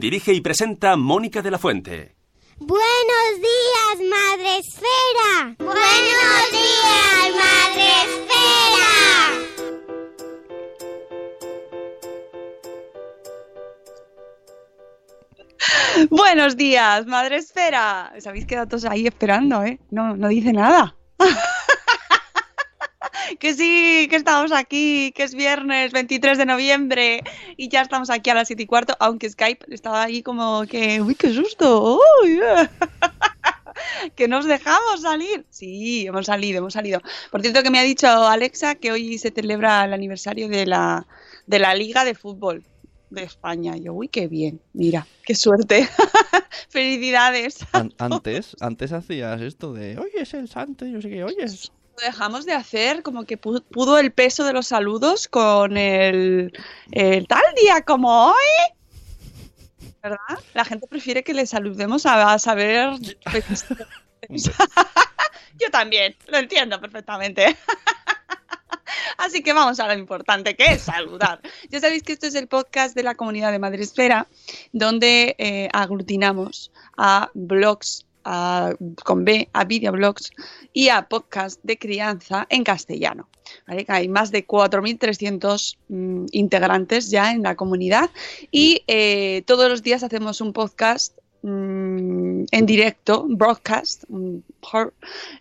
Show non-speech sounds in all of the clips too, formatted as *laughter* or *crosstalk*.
Dirige y presenta Mónica de la Fuente. Buenos días, Madre Esfera. Buenos días, Madre Esfera. Buenos días, Madre Esfera. Os habéis quedado todos ahí esperando, ¿eh? No, no dice nada. Que sí, que estamos aquí, que es viernes 23 de noviembre y ya estamos aquí a las 7 y cuarto, aunque Skype estaba ahí como que, uy, qué susto. eh". *laughs* que nos dejamos salir. Sí, hemos salido, hemos salido. Por cierto que me ha dicho Alexa que hoy se celebra el aniversario de la, de la Liga de Fútbol de España. Yo, uy, qué bien, mira, qué suerte. *laughs* Felicidades. An- antes, antes hacías esto de, oye, es el santo, y no sé qué, oye. Lo dejamos de hacer, como que pu- pudo el peso de los saludos con el, el tal día como hoy. ¿Verdad? La gente prefiere que le saludemos a, a saber. *laughs* Yo también, lo entiendo perfectamente. *laughs* Así que vamos a lo importante, que es saludar. Ya sabéis que esto es el podcast de la comunidad de Madresfera, donde eh, aglutinamos a blogs a- con B, a videoblogs y a podcast de crianza en castellano. Hay más de 4.300 mm, integrantes ya en la comunidad y eh, todos los días hacemos un podcast mm, en directo, broadcast,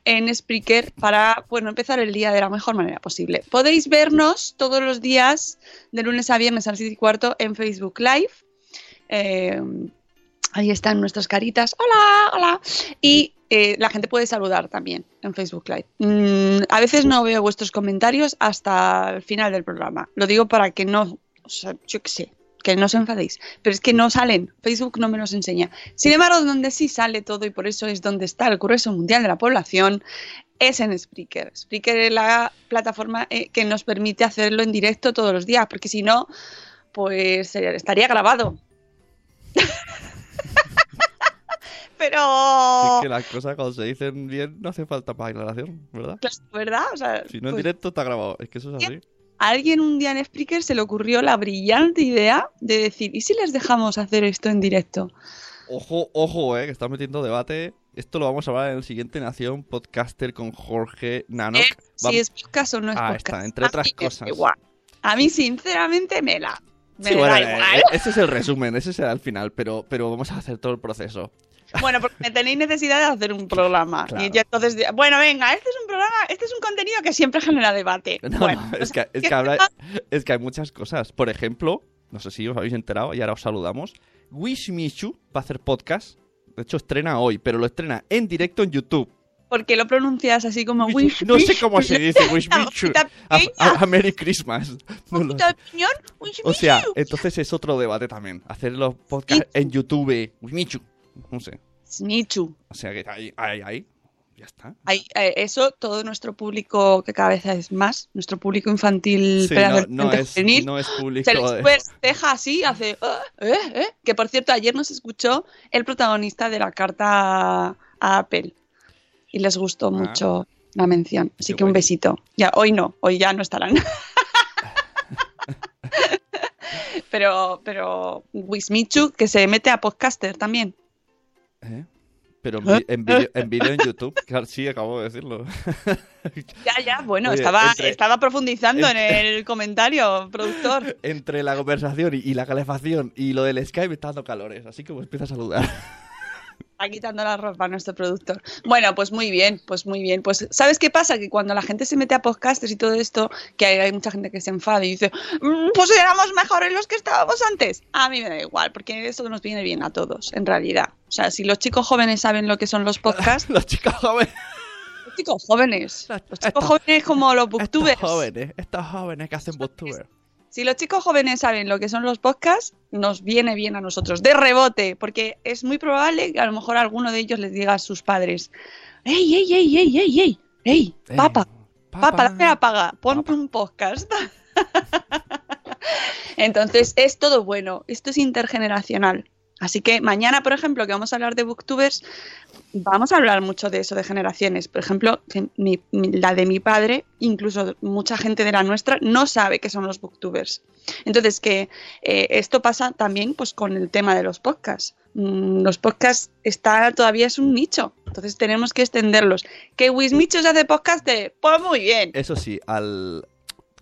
en Spreaker para bueno, empezar el día de la mejor manera posible. Podéis vernos todos los días de lunes a viernes a las 7 y cuarto en Facebook Live. Eh, ahí están nuestras caritas. Hola, hola. Y eh, la gente puede saludar también en Facebook Live. Mm, a veces no veo vuestros comentarios hasta el final del programa. Lo digo para que no, yo qué sé, que no os enfadéis. Pero es que no salen. Facebook no me los enseña. Sin embargo, donde sí sale todo y por eso es donde está el grueso mundial de la población es en Spreaker. Spreaker es la plataforma eh, que nos permite hacerlo en directo todos los días, porque si no, pues eh, estaría grabado. Pero, Es que las cosas cuando se dicen bien no hace falta para aclaración, ¿verdad? Claro, ¿verdad? O sea, Si no en pues, directo está grabado, es que eso es así. a alguien un día en Spreaker se le ocurrió la brillante idea de decir, ¿y si les dejamos hacer esto en directo? Ojo, ojo, eh, que estás metiendo debate. Esto lo vamos a hablar en el siguiente Nación Podcaster con Jorge Nanok. Eh, Si es podcast o no es Ah, podcast. está, entre otras cosas. igual. A mí, sinceramente, me la. Me Sí, da bueno, igual. eh, ese es el resumen, ese será el final, pero, pero vamos a hacer todo el proceso. Bueno, porque me tenéis necesidad de hacer un programa. Claro. Y ya entonces, bueno, venga, este es un programa, este es un contenido que siempre genera debate. *laughs* No, bueno, no, es, que, es, que habrá- es que hay muchas cosas. Por ejemplo, no sé si os habéis enterado y ahora os saludamos. Wish Michu va a hacer podcast. De hecho, estrena hoy, pero lo estrena en directo en YouTube. ¿Por qué lo pronuncias así como wish? No sé cómo se dice Wish Michu. *laughs* A, a- a Merry Christmas. *laughs* No lo- O sea, entonces es otro debate también. Hacer los podcasts en YouTube. Wish Michu. No sé. Michu. O sea que ahí, ahí, ahí. Ya está. Hay, eh, eso, todo nuestro público, que cada vez es más, nuestro público infantil Sí, pero no, no es, juvenil, no es público. se les de- festeja así, hace... "Ah, eh, eh". Que por cierto, ayer nos escuchó el protagonista de la carta a Apple y les gustó mucho la mención. Así Qué que un besito. Ya, hoy no, hoy ya no estarán. *laughs* pero, pero Wismichu, que se mete a podcaster también. ¿Eh? Pero en, vi- en YouTube, *laughs* claro, sí, acabo de decirlo. *laughs* Ya, ya, bueno, Oye, estaba, entre- estaba profundizando entre- en el comentario, productor. *laughs* Entre la conversación y, y la calefacción y lo del Skype está dando calores, así que pues empieza a saludar. Está quitando la ropa a nuestro productor. Bueno, pues muy bien, pues muy bien. Pues, ¿sabes qué pasa? Que cuando la gente se mete a podcasters y todo esto, que hay, hay mucha gente que se enfada y dice, "Mm, pues éramos mejores los que estábamos antes. A mí me da igual, porque eso nos viene bien a todos, en realidad. O sea, si los chicos jóvenes saben lo que son los podcasts, *laughs* Los chicos jóvenes. los chicos jóvenes, los chicos jóvenes como los Estos booktubers, jóvenes, estos jóvenes que hacen booktuber. Si los chicos jóvenes saben lo que son los podcasts, nos viene bien a nosotros, de rebote, porque es muy probable que a lo mejor alguno de ellos les diga a sus padres, ¡Ey, ey, ey, ey, ey, ey! ¡Ey, Ey, papa! papá. Papá, dame la paga, ponte un podcast. *laughs* Entonces, es todo bueno, esto es intergeneracional. Así que mañana, por ejemplo, que vamos a hablar de booktubers, vamos a hablar mucho de eso, de generaciones. Por ejemplo, la de mi padre, incluso mucha gente de la nuestra, no sabe qué son los booktubers. Entonces, que eh, esto pasa también pues, con el tema de los podcasts. Mm, los podcasts está, todavía es un nicho, entonces tenemos que extenderlos. ¿Que Wismichos hace podcast? De, pues muy bien. Eso sí, al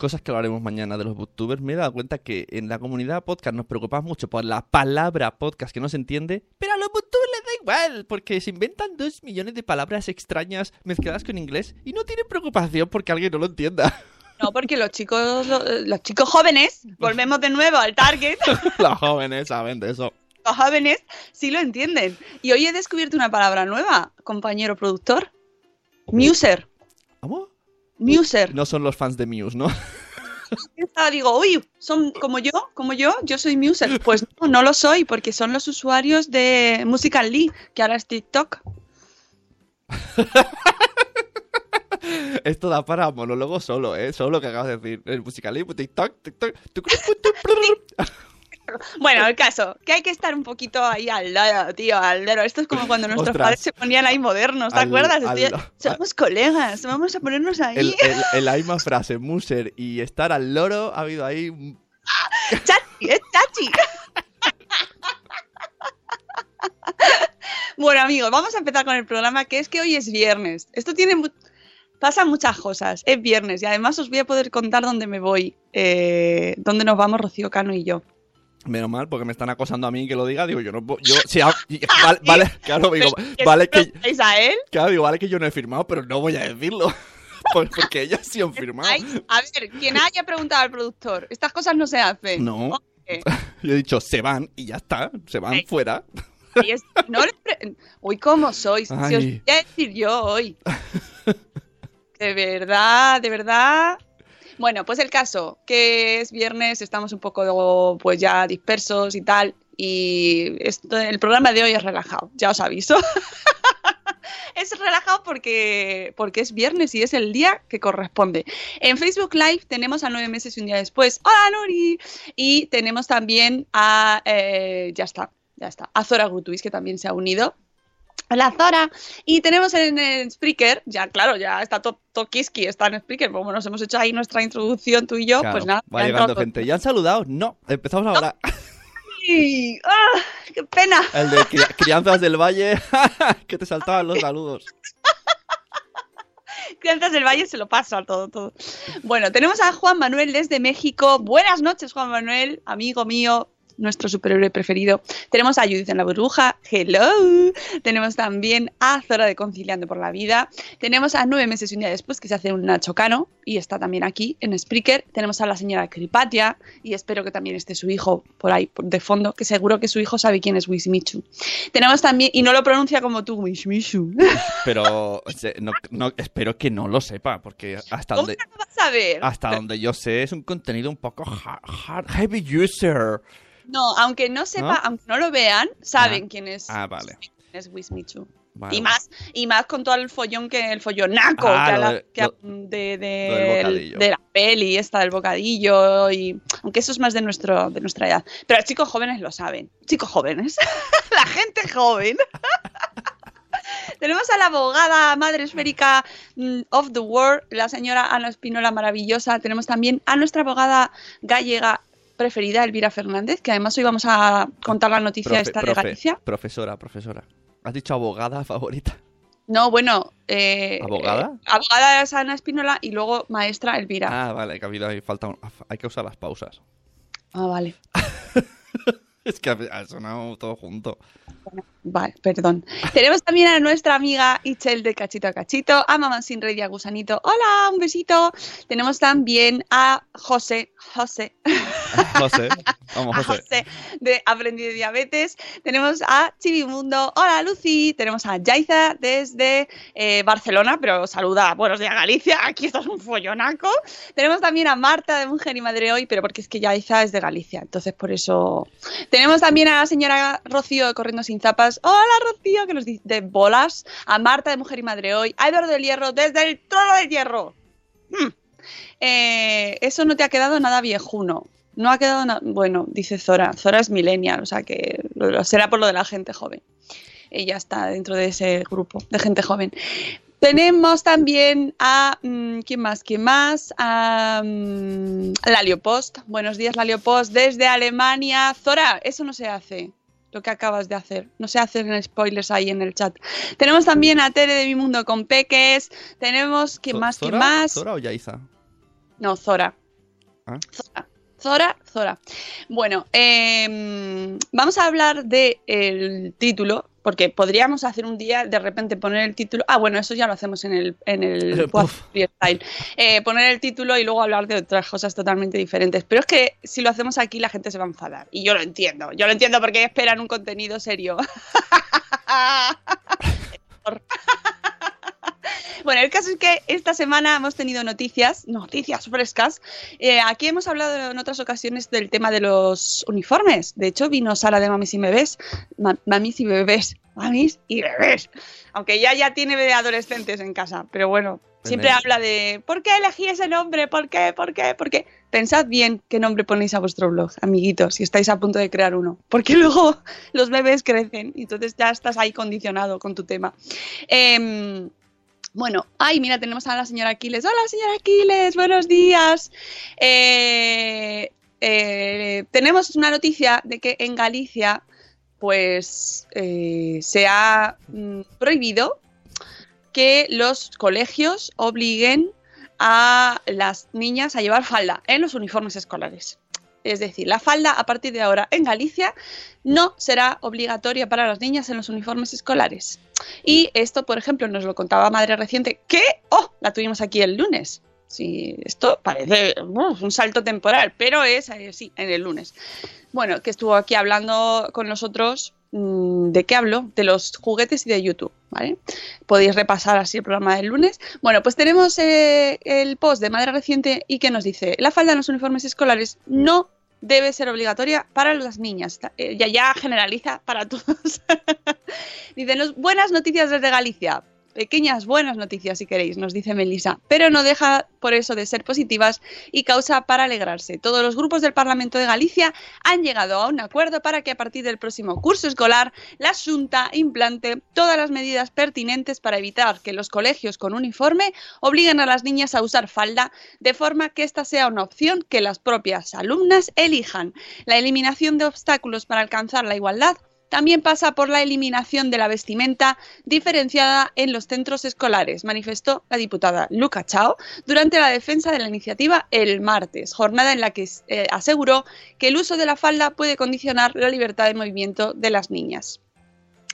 cosas que hablaremos mañana de los booktubers, me he dado cuenta que en la comunidad podcast nos preocupamos mucho por la palabra podcast que no se entiende, pero a los booktubers les da igual, porque se inventan dos millones de palabras extrañas mezcladas con inglés y no tienen preocupación porque alguien no lo entienda. *laughs* No, porque los chicos, lo- los chicos jóvenes, volvemos de nuevo al target, *laughs* los jóvenes saben de eso. los jóvenes sí lo entienden. Y hoy he descubierto una palabra nueva, compañero productor. Muser. ¿Cómo? Muser. No son los fans de Muse, ¿no? *laughs* Estaba, digo, uy, son como yo, como yo, yo soy Muser. Pues no, no lo soy, porque son los usuarios de Musical.ly, que ahora es TikTok. *laughs* Esto da para monólogo solo, ¿eh? Solo lo que acabas de decir. El musicalismo, TikTok, TikTok, *laughs* Bueno, el caso, que hay que estar un poquito ahí al lado, tío, al lado. Esto es como cuando *laughs* nuestros Ostras. padres se ponían ahí modernos, ¿te Al- acuerdas? al- Estoy- somos colegas, vamos a ponernos ahí. El, el, *laughs* la misma frase, Muser y estar al loro, ha habido ahí Chachi, es chachi. *laughs* bueno, amigos, vamos a empezar con el programa, que es que hoy es viernes. Esto tiene... mu- Pasan muchas cosas. Es viernes y además os voy a poder contar dónde me voy, eh, dónde nos vamos Rocío Cano y yo. Menos mal, porque me están acosando a mí que lo diga. Digo, yo no puedo. Yo, *laughs* y- vale, vale, claro, digo, Pero, ¿que *laughs* vale que, a él? claro, digo, vale que yo no he firmado, pero no voy a decirlo. *laughs* Por- Porque ellos sí han firmado. Ay, a ver, quien haya preguntado al productor, estas cosas no se hacen. No. Yo he dicho, se van y ya está. Se van Ay. fuera. es- no Uy, ¿cómo sois? Si os Ay. voy a decir yo hoy. De verdad, de verdad. Bueno, pues el caso, que es viernes, estamos un poco pues ya dispersos y tal. Y esto, el programa de hoy es relajado, ya os aviso. *laughs* es relajado porque, porque es viernes y es el día que corresponde. En Facebook Live tenemos a nueve meses y un día después. ¡Hola, Nori! Y tenemos también a. eh, ya está, ya está. A Zora Grutuis, que también se ha unido. Hola Zora. Y tenemos en, en Spreaker, ya claro, ya está to- Tokiski, está en Spreaker, como nos hemos hecho ahí nuestra introducción tú y yo, Claro, pues nada. va llegando gente. ¿Ya han saludado? No. Empezamos ahora. Toki. ¡Ah! ¡Qué pena! El de cri- Crianzas del Valle. *laughs* que te saltaban los saludos. *laughs* Crianzas del Valle se lo pasa todo, todo. Bueno, tenemos a Juan Manuel desde México. Buenas noches, Juan Manuel, amigo mío, nuestro superhéroe preferido. Tenemos a Judith en la burbuja. Hello. Tenemos también a Zora de Conciliando por la Vida. Tenemos a nueve meses y un día después que se hace un Nacho Cano y está también aquí en Spreaker. Tenemos a la señora Cripatia y espero que también esté su hijo por ahí de fondo, que seguro que su hijo sabe quién es Wismichu. Tenemos también, y no lo pronuncia como tú, Wismichu. *laughs* Pero no, no- espero que no lo sepa, porque hasta ¿Cómo donde, no vas a ver? hasta donde yo sé es un contenido un poco hard, hard- heavy user. No, aunque no sepa, ¿No? aunque no lo vean, saben Ah. quién es, Ah, vale. quién es Wismichu. Vale, Y más, y más con todo el follón que el follonaco Ah, que, de- que la peli esta del bocadillo y aunque eso es más de nuestro de nuestra edad pero los chicos jóvenes lo saben chicos jóvenes *laughs* la gente joven *laughs* tenemos a la abogada madre esférica mm, of the world la señora Ana Espinola maravillosa tenemos también a nuestra abogada gallega preferida Elvira Fernández que además hoy vamos a contar la noticia Profe- esta de profe- Galicia Profesora, profesora. Has dicho abogada favorita. No, bueno. Eh, ¿Abogada? eh, abogada es Ana Espínola y luego maestra Elvira. Ah, vale, que ha habido ahí falta un- hay que usar las pausas. Ah, vale. *laughs* Es que ha ha sonado todo junto. Vale, perdón. Tenemos también a nuestra amiga Ichel de Cachito a Cachito, a Mamá Sin Rey y a Gusanito. Hola, un besito. Tenemos también a José, José, *laughs* *laughs* José, vamos, a José. José de Aprendí de Diabetes. Tenemos a Chivimundo. Hola, Lucy. Tenemos a Yaiza desde eh, Barcelona, pero saluda. Buenos días, Galicia. Aquí estás un follonaco. Tenemos también a Marta de Mujer y Madre Hoy, pero porque es que Yaiza es de Galicia, entonces por eso. Tenemos también a la señora Rocío de Corriendo Sin Zapas. Hola, Rocío, que nos dice de bolas. A Marta de Mujer y Madre Hoy. A Eduardo del Hierro desde el Trono del Hierro. Hmm. Eh, eso no te ha quedado nada viejuno. No ha quedado nada. Bueno, dice Zora. Zora es millennial, o sea que lo- será por lo de la gente joven. Ella está dentro de ese grupo de gente joven. Tenemos también a. mm, ¿Quién más? ¿Quién más? A. mm, Lalio Post. Buenos días, Lalio Post, desde Alemania. Zora, eso no se hace. Lo que acabas de hacer. No se hacen spoilers ahí en el chat. Tenemos también a Tere de Mi Mundo con Peques. Tenemos. ¿Quién más? ¿Quién más? ¿Zora o Yaiza? No, Zora. Ah. Zora. Zora. Bueno, em, vamos a hablar del título, porque podríamos hacer un día de repente poner el título. Ah, bueno, eso ya lo hacemos en el, en el puff. Freestyle. Eh, poner el título y luego hablar de otras cosas totalmente diferentes. Pero es que si lo hacemos aquí, la gente se va a enfadar. Y yo lo entiendo. Yo lo entiendo porque esperan un contenido serio. *laughs* *laughs* Bueno, el caso es que esta semana hemos tenido noticias, noticias frescas. Eh, aquí hemos hablado en otras ocasiones del tema de los uniformes. De hecho, vino Sara de Mamis y Bebés. Ma- mamis y Bebés. Mamis y Bebés. Aunque ya ya tiene adolescentes en casa. Pero bueno, siempre habla de ¿por qué elegí ese nombre? ¿Por qué? ¿Por qué? ¿Por qué? Pensad bien qué nombre ponéis a vuestro blog, amiguitos, si estáis a punto de crear uno. Porque *laughs* luego los bebés crecen y entonces ya estás ahí condicionado con tu tema. Em, bueno, ay, mira, tenemos a la señora Aquiles. Hola, señora Aquiles, buenos días. Eh, eh, tenemos una noticia de que en Galicia, pues, eh, se ha mm, prohibido que los colegios obliguen a las niñas a llevar falda en los uniformes escolares. Es decir, la falda a partir de ahora en Galicia no será obligatoria para las niñas en los uniformes escolares. Y esto, por ejemplo, nos lo contaba Madre Reciente, que, oh, la tuvimos aquí el lunes. Sí, esto parece un salto temporal, pero es eh, sí, en el lunes. Bueno, que estuvo aquí hablando con nosotros. Mm, ¿De qué hablo? De los juguetes y de YouTube, ¿vale? Podéis repasar así el programa del lunes. Bueno, pues tenemos eh, el post de Madre Reciente y que nos dice, la falda en los uniformes escolares no debe ser obligatoria para las niñas. Eh, Ya ya generaliza para todos. *laughs* Dicen, "Los- buenas noticias desde Galicia. Pequeñas buenas noticias si queréis, nos dice Melissa, pero no deja por eso de ser positivas y causa para alegrarse. Todos los grupos del Parlamento de Galicia han llegado a un acuerdo para que a partir del próximo curso escolar la Junta implante todas las medidas pertinentes para evitar que los colegios con uniforme obliguen a las niñas a usar falda de forma que esta sea una opción que las propias alumnas elijan. La eliminación de obstáculos para alcanzar la igualdad también pasa por la eliminación de la vestimenta diferenciada en los centros escolares, manifestó la diputada Luca Chao durante la defensa de la iniciativa el martes, jornada en la que eh, aseguró que el uso de la falda puede condicionar la libertad de movimiento de las niñas.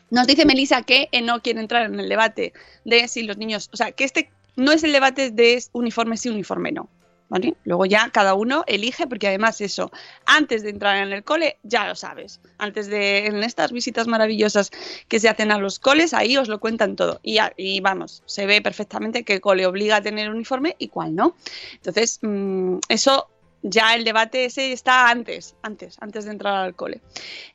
Nos dice Melissa que eh, no quiere entrar en el debate de si los niños, o sea, que este no es el debate de uniforme sí, uniforme no. ¿Vale? Luego ya cada uno elige, porque además eso, antes de entrar en el cole, ya lo sabes. Antes de en estas visitas maravillosas que se hacen a los coles, ahí os lo cuentan todo. Y, vamos, se ve perfectamente qué cole obliga a tener uniforme y cuál no. Entonces, mm, eso ya el debate ese está antes, antes, antes de entrar al cole.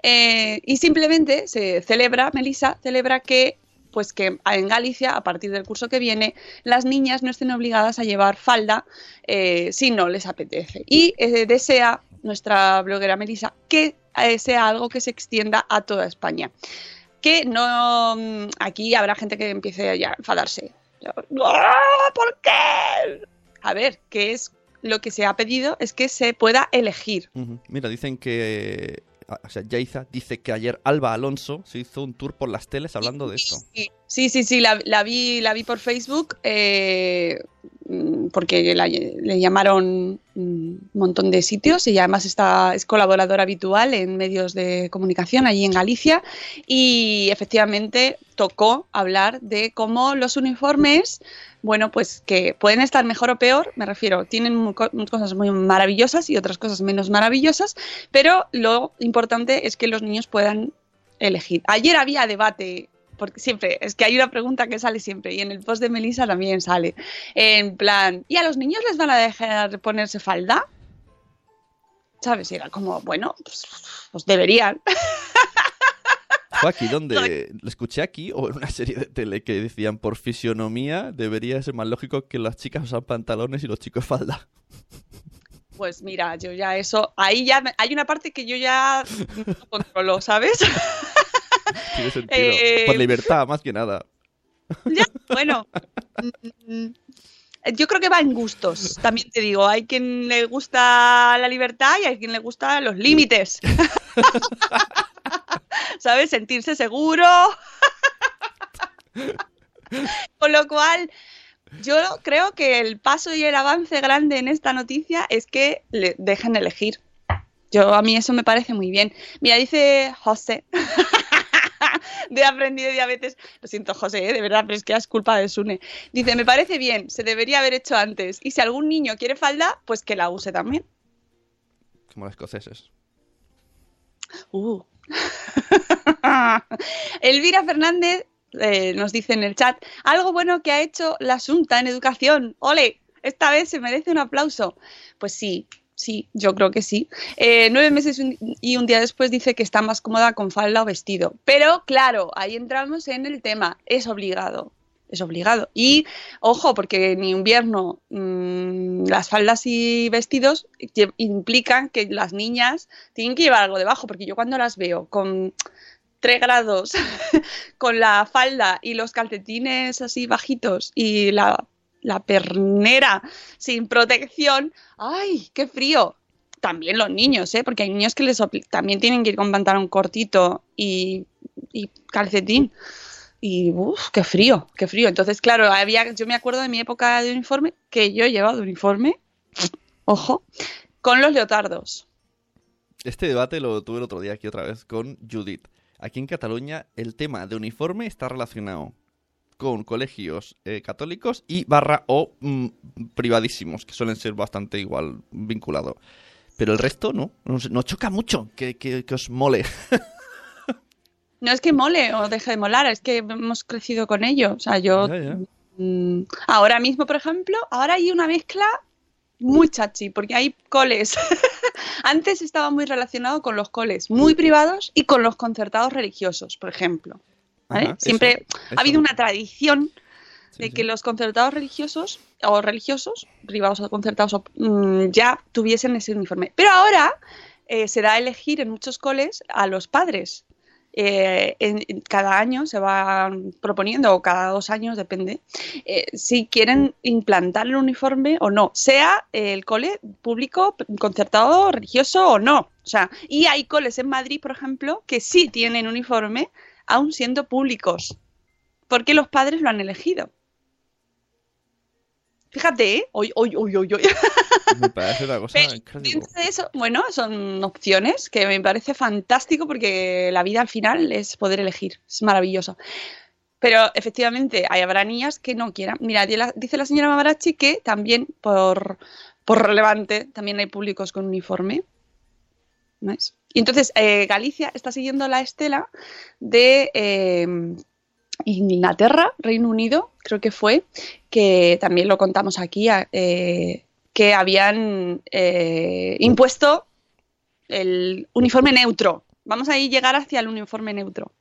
Eh, y simplemente se celebra, Melissa, celebra que pues que en Galicia, a partir del curso que viene, las niñas no estén obligadas a llevar falda eh, si no les apetece. Y eh, desea nuestra bloguera Melissa que eh, sea algo que se extienda a toda España. Que no. mm, Aquí habrá gente que empiece a enfadarse. ¡Ah! ¿Por qué? A ver, que es lo que se ha pedido es que se pueda elegir. Mira, dicen que o sea, Yaiza, dice que ayer Alba Alonso se hizo un tour por las teles hablando de esto. Sí, sí, sí, sí, la, la vi, la vi por Facebook eh, mm, porque le llamaron mm, un montón de sitios y además está, es colaboradora habitual en medios de comunicación allí en Galicia y efectivamente tocó hablar de cómo los uniformes, bueno, pues que pueden estar mejor o peor, me refiero, tienen cosas muy maravillosas y otras cosas menos maravillosas, pero lo importante es que los niños puedan elegir. Ayer había debate, porque siempre, es que hay una pregunta que sale siempre, y en el post de Melissa también sale, en plan, ¿y a los niños les van a dejar ponerse falda? ¿Sabes? Y era como, bueno, pues, pues deberían. *laughs* Fue aquí donde lo escuché aquí o en una serie de tele que decían por fisionomía debería ser más lógico que las chicas usan pantalones y los chicos falda. *laughs* Pues mira, yo ya eso, ahí ya hay una parte que yo ya no controlo, ¿sabes? *laughs* *laughs* Tiene sentido. Eh, Por libertad, más que nada. Ya, *laughs* bueno. mm, Yo creo que va en gustos, también te digo. Hay quien le gusta la libertad y hay quien le gusta los límites. *laughs* ¿Sabes? Sentirse seguro. Con lo cual, yo creo que el paso y el avance grande en esta noticia es que le dejen elegir. Yo a mí eso me parece muy bien. Mira, dice José *laughs* de Aprendido Diabetes. Lo siento, José, ¿eh? de verdad, pero es que es culpa de Sune. Dice, me parece bien, se debería haber hecho antes. Y si algún niño quiere falda, pues que la use también. Como los escoceses. Uh. *laughs* Elvira Fernández eh, nos dice en el chat, algo bueno que ha hecho la Asunta en educación. ¡Ole! Esta vez se merece un aplauso. Pues sí, sí, yo creo que sí. Eh, nueve meses y un día después dice que está más cómoda con falda o vestido. Pero claro, ahí entramos en el tema, es obligado. Es obligado. Y ojo, porque en invierno mm, las faldas y vestidos implican que las niñas tienen que llevar algo debajo, porque yo cuando las veo con 3 grados, *laughs* con la falda y los calcetines así bajitos y la, la pernera sin protección, ¡ay, qué frío! También los niños, ¿eh? porque hay niños que les también tienen que ir con pantalón cortito y, y calcetín. Y uff, qué frío, qué frío. Entonces, claro, había, yo me acuerdo de mi época de uniforme, que yo llevaba de uniforme, ojo, con los leotardos. Este debate lo tuve el otro día aquí otra vez con Judith. Aquí en Cataluña el tema de uniforme está relacionado con colegios eh, católicos y barra o mm, privadísimos, que suelen ser bastante igual vinculados. Pero el resto no, nos, nos choca mucho que, que- que os mole. No es que mole o deje de molar, es que hemos crecido con ello. O sea, yo Ya, ya. mm, ahora mismo, por ejemplo, ahora hay una mezcla muy chachi, porque hay coles. *laughs* Antes estaba muy relacionado con los coles muy privados y con los concertados religiosos, por ejemplo. ¿Vale? Ajá, Siempre eso, ha habido una tradición de que los concertados religiosos o religiosos, privados o concertados, mm, ya tuviesen ese uniforme. Pero ahora eh, se da a elegir en muchos coles a los padres. Eh, en- en- cada año se va proponiendo, o cada dos años, depende, eh, si quieren implantar el uniforme o no, sea el cole público, concertado, religioso o no. O sea, y hay coles en Madrid, por ejemplo, que sí tienen uniforme, aun siendo públicos, porque los padres lo han elegido. Fíjate, ¿eh? Oy, oy, oy. *laughs* Me parece una cosa increíble. de eso, bueno, son opciones que me parece fantástico porque la vida al final es poder elegir, es maravilloso. Pero efectivamente, hay habrá niñas que no quieran. Mira, dice la señora Mavarachi que también por, por relevante también hay públicos con uniforme. Y entonces eh, Galicia está siguiendo la estela de eh, Inglaterra, Reino Unido, creo que fue, que también lo contamos aquí, eh, que habían impuesto el uniforme neutro. Vamos a llegar hacia el uniforme neutro.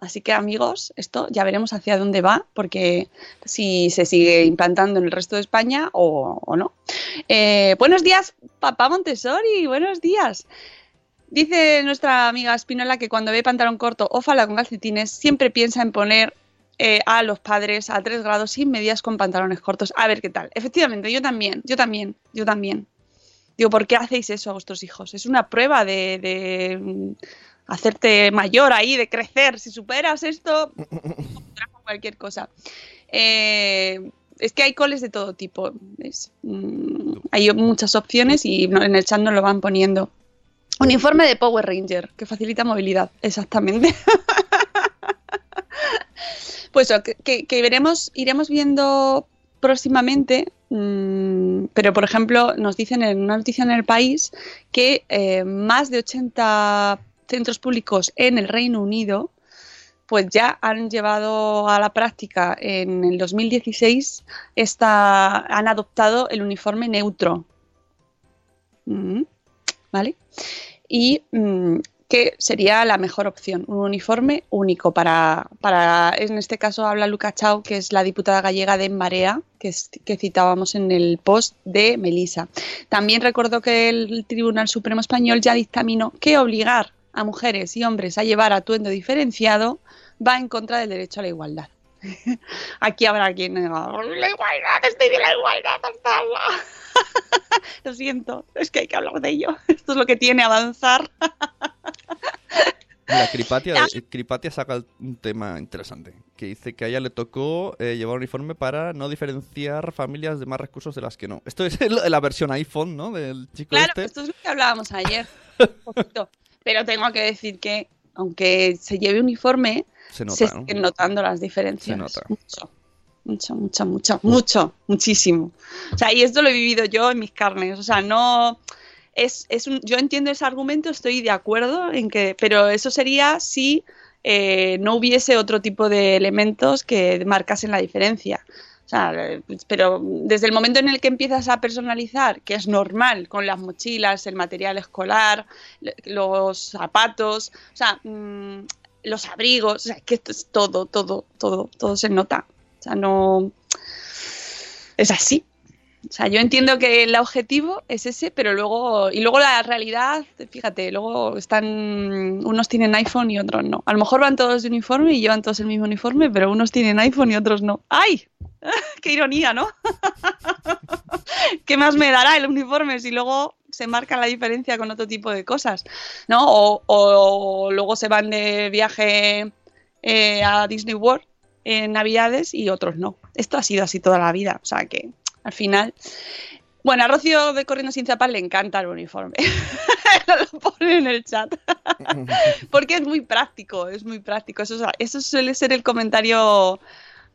Así que amigos, esto ya veremos hacia dónde va, porque si se sigue implantando en el resto de España o, no. Eh, buenos días, papá Montessori, buenos días. Dice nuestra amiga Spinola que cuando ve pantalón corto o falda con calcetines siempre piensa en poner eh, a los padres a 3 grados sin medias con pantalones cortos. A ver qué tal. Efectivamente, yo también, yo también, yo también. Digo, ¿por qué hacéis eso a vuestros hijos? Es una prueba de, hacerte mayor ahí, de crecer. Si superas esto, *laughs* cualquier cosa. Eh, es que hay coles de todo tipo. Mm, hay muchas opciones y en el chat nos lo van poniendo. Uniforme de Power Ranger, que facilita movilidad, exactamente. *laughs* pues que- que veremos, iremos viendo próximamente, mm, pero por ejemplo nos dicen en una noticia en el país que eh, más de 80 centros públicos en el Reino Unido pues ya han llevado a la práctica en el 2016 esta, han adoptado el uniforme neutro. Mm, ¿Vale? Y mm, que sería la mejor opción, un uniforme único para, para, en este caso habla Luca Chao, que es la diputada gallega de Marea, que, es- que citábamos en el post de Melisa. También recuerdo que el Tribunal Supremo Español ya dictaminó que obligar a mujeres y hombres a llevar atuendo diferenciado va en contra del derecho a la igualdad. *laughs* Aquí habrá quien diga, la igualdad, estoy de la igualdad total". *laughs* Lo siento, es que hay que hablar de ello. *laughs* Esto es lo que tiene avanzar. Mira, Cripatia, Cripatia saca un tema interesante, que dice que a ella le tocó eh, llevar uniforme para no diferenciar familias de más recursos de las que no. Esto es el- la versión iPhone, ¿no? Del chico Claro, este. esto es lo que hablábamos ayer. un poquito. Pero tengo que decir que, aunque se lleve uniforme, Se nota, se ¿no? siguen notando las diferencias. Se nota. Mucho, mucho, mucho, mucho, mucho, muchísimo. O sea, y esto lo he vivido yo en mis carnes. O sea, no. Es, es un, yo entiendo ese argumento, estoy de acuerdo en que. Pero eso sería si eh, no hubiese otro tipo de elementos que marcasen la diferencia. Pero desde el momento en el que empiezas a personalizar, que es normal, con las mochilas, el material escolar, los zapatos, o sea, mm, los abrigos, o sea, que esto es todo, todo, todo, todo se nota. O sea, no. Es así. O sea, yo entiendo que el objetivo es ese, pero luego. Y luego la realidad, fíjate, luego están. Unos tienen iPhone y otros no. A lo mejor van todos de uniforme y llevan todos el mismo uniforme, pero unos tienen iPhone y otros no. ¡Ay! *laughs* ¡Qué ironía, ¿no? *laughs* ¿Qué más me dará el uniforme si luego se marca la diferencia con otro tipo de cosas? ¿No? O, o luego se van de viaje eh, a Disney World en Navidades y otros no. Esto ha sido así toda la vida. O sea que al final. Bueno, a Rocío de Corriendo Sin Zapas le encanta el uniforme. *laughs* Lo pone en el chat. Porque es muy práctico, es muy práctico. Eso, eso suele ser el comentario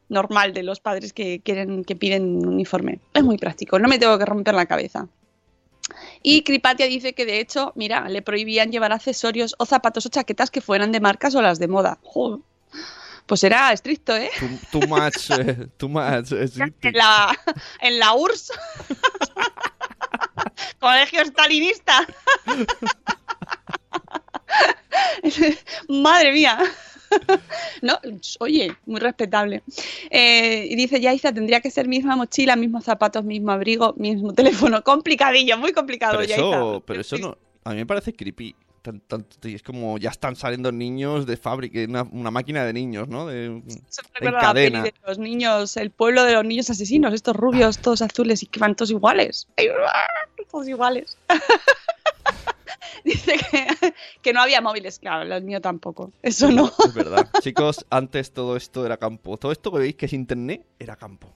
normal de los padres que quieren que piden un uniforme. Es muy práctico, no me tengo que romper la cabeza. Y Cripatia dice que de hecho, mira, le prohibían llevar accesorios o zapatos o chaquetas que fueran de marcas o las de moda. Joder. Pues era estricto, ¿eh? Too, too much, eh, too much. eh, sí, En la, en la URSS. *laughs* Colegio stalinista. *laughs* *laughs* Madre mía. *laughs* No, oye, muy respetable. Eh, y dice Yaiza, tendría que ser misma mochila, mismos zapatos, mismo abrigo, mismo teléfono. *laughs* Complicadillo, muy complicado, Pero Yaiza. eso, pero eso no. A mí me parece creepy. Tan- tan- es como ya están saliendo niños de fábrica, una, una máquina de niños, ¿no? De, Eso me en la peli de los niños, el pueblo de los niños asesinos, estos rubios, todos azules y que van todos iguales. *laughs* Todos iguales. *laughs* Dice que, que no había móviles, claro, los míos tampoco. Eso no. Es verdad. Chicos, antes todo esto era campo. Todo esto que veis que es internet era campo.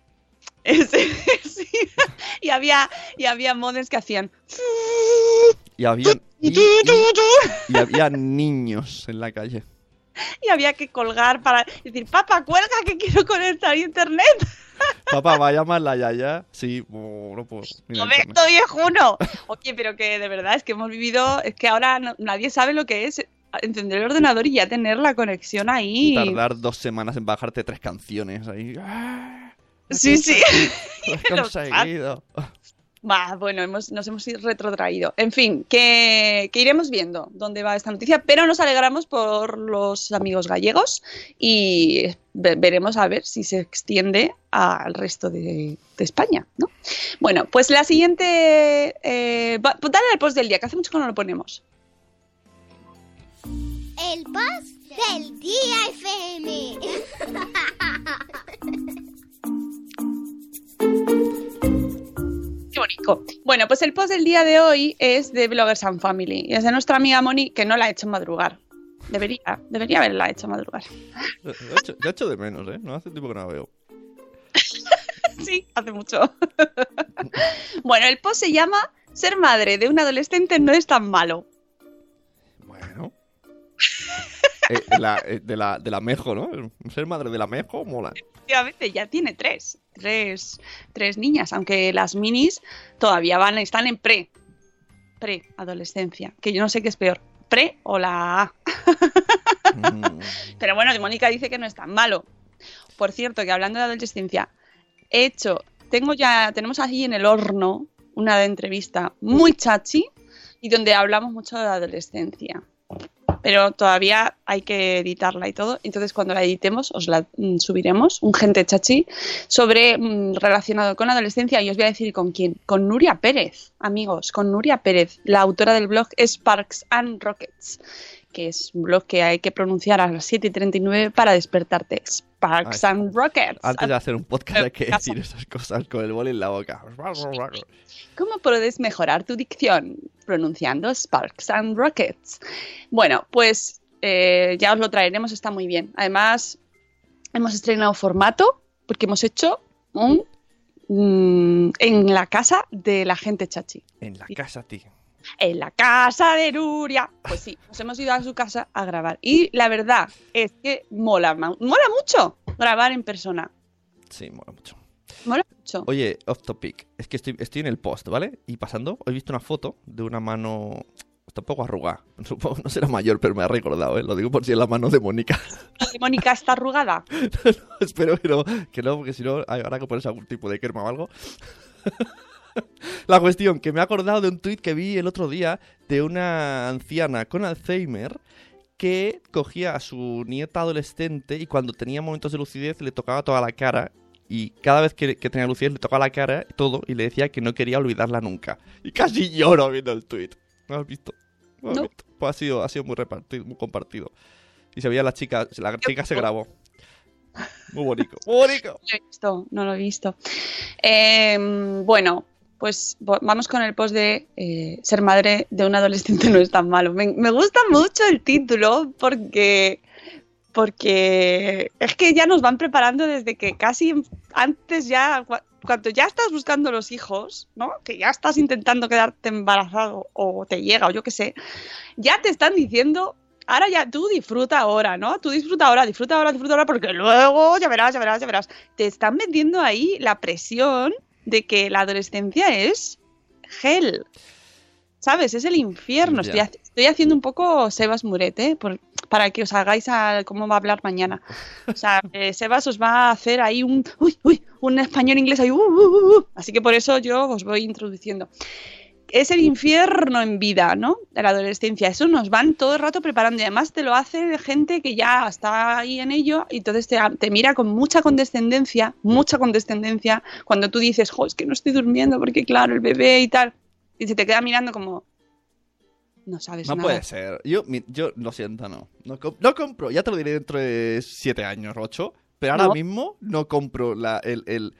*laughs* Ese, sí. Y había, y había modems que hacían. Y había, *laughs* y, y- y había niños en la calle. Y había que colgar para decir, papá, cuelga que quiero conectar a internet. Papá, va a llamar la yaya. Sí, oh, no puedo. Mira. Momento viejuno. Oye, pero que de verdad es que hemos vivido, es que ahora no- nadie sabe lo que es encender el ordenador y ya tener la conexión ahí. Tardar dos semanas en bajarte tres canciones ahí. Sí, sí. *laughs* *laughs* Lo has conseguido. Bueno, hemos- nos hemos retrotraído. En fin, que, iremos viendo dónde va esta noticia, pero nos alegramos por los amigos gallegos y ve- veremos a ver si se extiende al resto de, España, ¿no? Bueno, pues la siguiente... Eh, pues dale al post del día, que hace mucho que no lo ponemos. El post del día FM. *laughs* Mónico. Bueno, pues el post del día de hoy es de Bloggers and Family y es de nuestra amiga Moni que no la ha hecho madrugar. Debería, debería haberla hecho madrugar. Lo he hecho, lo he hecho de menos, ¿eh? No hace tiempo que no la veo. *laughs* Sí, hace mucho. *laughs* bueno, el post se llama Ser madre de un adolescente no es tan malo. Bueno. Eh, la- eh, de, la, de la Mejo, ¿no? Ser madre de la Mejo mola. Efectivamente, ya tiene tres, tres, tres niñas, aunque las minis todavía van, están en pre, pre-adolescencia, que yo no sé qué es peor, pre o la A. Mm. Pero bueno, Mónica dice que no es tan malo. Por cierto, que hablando de adolescencia, he hecho, tengo ya, tenemos allí en el horno una entrevista muy chachi y donde hablamos mucho de adolescencia. Pero todavía hay que editarla y todo. Entonces, cuando la editemos, os la mm, subiremos, un gente chachi, sobre mm, relacionado con adolescencia. Y os voy a decir con quién. Con Nuria Pérez, amigos, con Nuria Pérez, la autora del blog Sparks and Rockets, que es un blog que hay que pronunciar a las 7 y 39 para despertarte. Sparks Ay, and Rockets. Antes de hacer un podcast hay que *laughs* decir esas cosas con el boli en la boca. ¿Cómo puedes mejorar tu dicción pronunciando Sparks and Rockets? Bueno, pues eh, ya os lo traeremos, está muy bien. Además, hemos estrenado formato porque hemos hecho un mm, en la casa de la gente chachi. En la casa, tío. En la casa de Nuria. Pues sí, nos hemos ido a su casa a grabar. Y la verdad es que mola, mola mucho grabar en persona. Sí, mola mucho. Mola mucho. Oye, off topic. Es que estoy, estoy en el post, ¿vale? Y pasando, he visto una foto de una mano. Está un poco arrugada. *laughs* Supongo, no será mayor, pero me ha recordado, ¿eh? Lo digo por si es la mano de Mónica. Mónica está arrugada. *laughs* Espero que no, que no, porque si no, habrá que ponerse algún tipo de crema o algo. *laughs* *laughs* La cuestión, que me he acordado de un tuit que vi el otro día de una anciana con Alzheimer que cogía a su nieta adolescente y cuando tenía momentos de lucidez le tocaba toda la cara y cada vez que, que tenía lucidez le tocaba la cara todo y le decía que no quería olvidarla nunca. Y casi lloro viendo el tuit. ¿No lo has visto? ¿No has No. visto? Pues ha sido, ha sido muy repartido, muy compartido. Y se veía la chica, la chica se grabó. Muy bonito. Muy bonito. *laughs* No lo he visto, no lo he visto. Eh, bueno, pues vamos con el post de eh, ser madre de un adolescente no es tan malo. Me, me gusta mucho el título porque, porque es que ya nos van preparando desde que casi antes ya, cua- cuando ya estás buscando los hijos, ¿no? Que ya estás intentando quedarte embarazado o te llega o yo qué sé, ya te están diciendo ahora ya tú disfruta ahora, ¿no? Tú disfruta ahora, disfruta ahora, disfruta ahora, porque luego ya verás, ya verás, ya verás. Te están metiendo ahí la presión de que la adolescencia es hell. ¿Sabes? Es el infierno. Estoy, ha- estoy haciendo un poco Sebas Muret, ¿eh? Por- para que os hagáis a cómo va a hablar mañana. O sea, *laughs* eh, Sebas os va a hacer ahí un, uy, uy, un español inglés ahí. uh, uh, uh, uh. Así que por eso yo os voy introduciendo es el infierno en vida, ¿no? De la adolescencia. Eso nos van todo el rato preparando y además te lo hace gente que ya está ahí en ello y entonces te, te mira con mucha condescendencia, mucha condescendencia cuando tú dices, jo, es que no estoy durmiendo porque claro, el bebé y tal. Y se te queda mirando como, no sabes No nada. puede ser. Yo, mi- yo lo siento, no. No, com- no compro. Ya te lo diré dentro de siete años, ocho. Pero ahora No. mismo no compro la, el, el-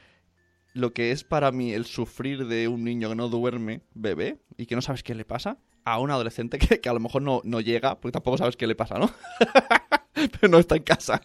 lo que es para mí el sufrir de un niño que no duerme, bebé, y que no sabes qué le pasa, a un adolescente que, que a lo mejor no, no llega, porque tampoco sabes qué le pasa, ¿no? *laughs* pero no está en casa.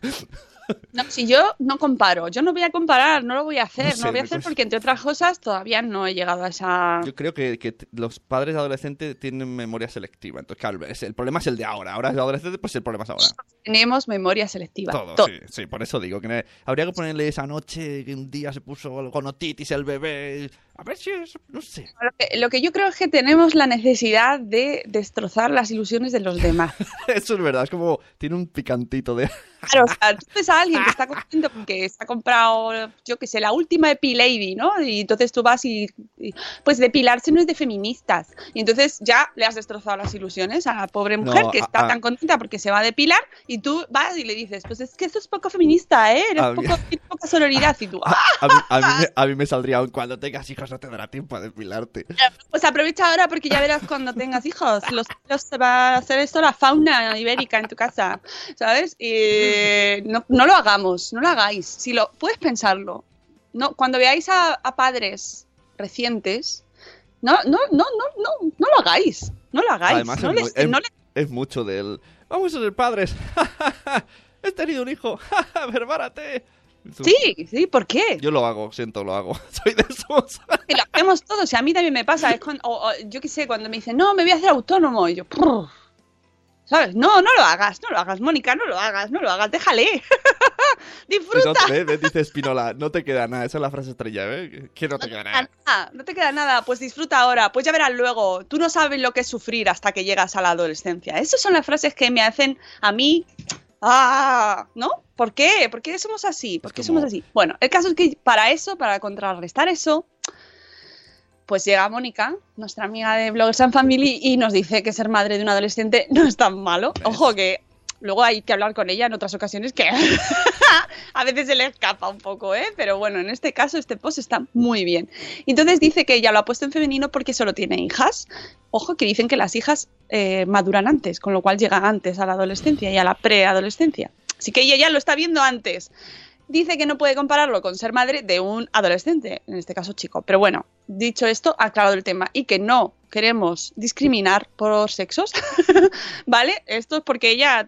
No, si yo no comparo, yo no voy a comparar, no lo voy a hacer, No lo voy a hacer cuesta. porque entre otras cosas todavía no he llegado a esa... Yo creo que, que los padres adolescentes tienen memoria selectiva. Entonces, claro, el problema es el de ahora. Ahora es de adolescente, pues el problema es ahora. Tenemos memoria selectiva. Todo, todo. sí, sí, por eso digo que habría que ponerle esa noche que un día se puso con otitis el bebé. A ver si es, no sé. Lo que, lo que yo creo es que tenemos la necesidad de destrozar las ilusiones de los demás. *laughs* Eso es verdad, es como tiene un picantito de. Claro, o sea, tú ves a alguien que está contento porque se ha comprado, yo qué sé, la última Epilady, ¿no? Y entonces tú vas y, y, pues depilarse no es de feministas. Y entonces ya le has destrozado las ilusiones a la pobre mujer No, que está a- tan contenta porque se va a depilar y tú vas y le dices, pues es que eso es poco feminista, ¿eh? Eres mí- poco, tienes poca sororidad. Y tú, *laughs* "Ah, A mí, a mí me, a mí me saldría cuando tengas hijos no te dará tiempo a depilarte. Pues aprovecha ahora porque ya verás cuando tengas hijos. Los, los se va a hacer esto la fauna ibérica en tu casa, ¿sabes? Y no, no lo hagamos, no lo hagáis. Si lo puedes pensarlo. No, cuando veáis a, a padres recientes, No, no, no, no, no, no lo hagáis. No lo hagáis. Además, no es, les- es- no es mucho del. Vamos a ser padres. *laughs* He tenido un hijo. *laughs* Sí, sí, ¿por qué? Yo lo hago, siento, lo hago. *laughs* Soy de esos. Y lo hacemos todos, y a mí también me pasa. Es cuando, o- o, yo qué sé, cuando me dicen, no, me voy a hacer autónomo. Y yo, "Prr". ¿sabes? No, no lo hagas, no lo hagas, Mónica, no lo hagas, no lo hagas, déjale. *laughs* Disfruta. Eso, ¿ves? ¿Ves? Dice Espinola, no te queda nada. Esa es la frase estrella, ¿eh? Que no te queda nada. Ah, no te queda nada, pues disfruta ahora, pues ya verás luego. Tú no sabes lo que es sufrir hasta que llegas a la adolescencia. Esas son las frases que me hacen a mí. Ah, ¿no? ¿Por qué? ¿Por qué somos así? ¿Por qué somos así? Bueno, el caso es que para eso, para contrarrestar eso, pues llega Mónica, nuestra amiga de Bloggers and Family, y nos dice que ser madre de un adolescente no es tan malo. Ojo que luego hay que hablar con ella en otras ocasiones que *laughs* a veces se le escapa un poco, ¿eh? Pero bueno, en este caso este post está muy bien. Entonces dice que ella lo ha puesto en femenino porque solo tiene hijas. Ojo que dicen que las hijas eh, maduran antes, con lo cual llegan antes a la adolescencia y a la preadolescencia. Así que ella ya lo está viendo antes. Dice que no puede compararlo con ser madre de un adolescente, en este caso chico. Pero bueno, dicho esto, ha aclarado el tema y que no queremos discriminar por sexos, *laughs* ¿vale? Esto es porque ella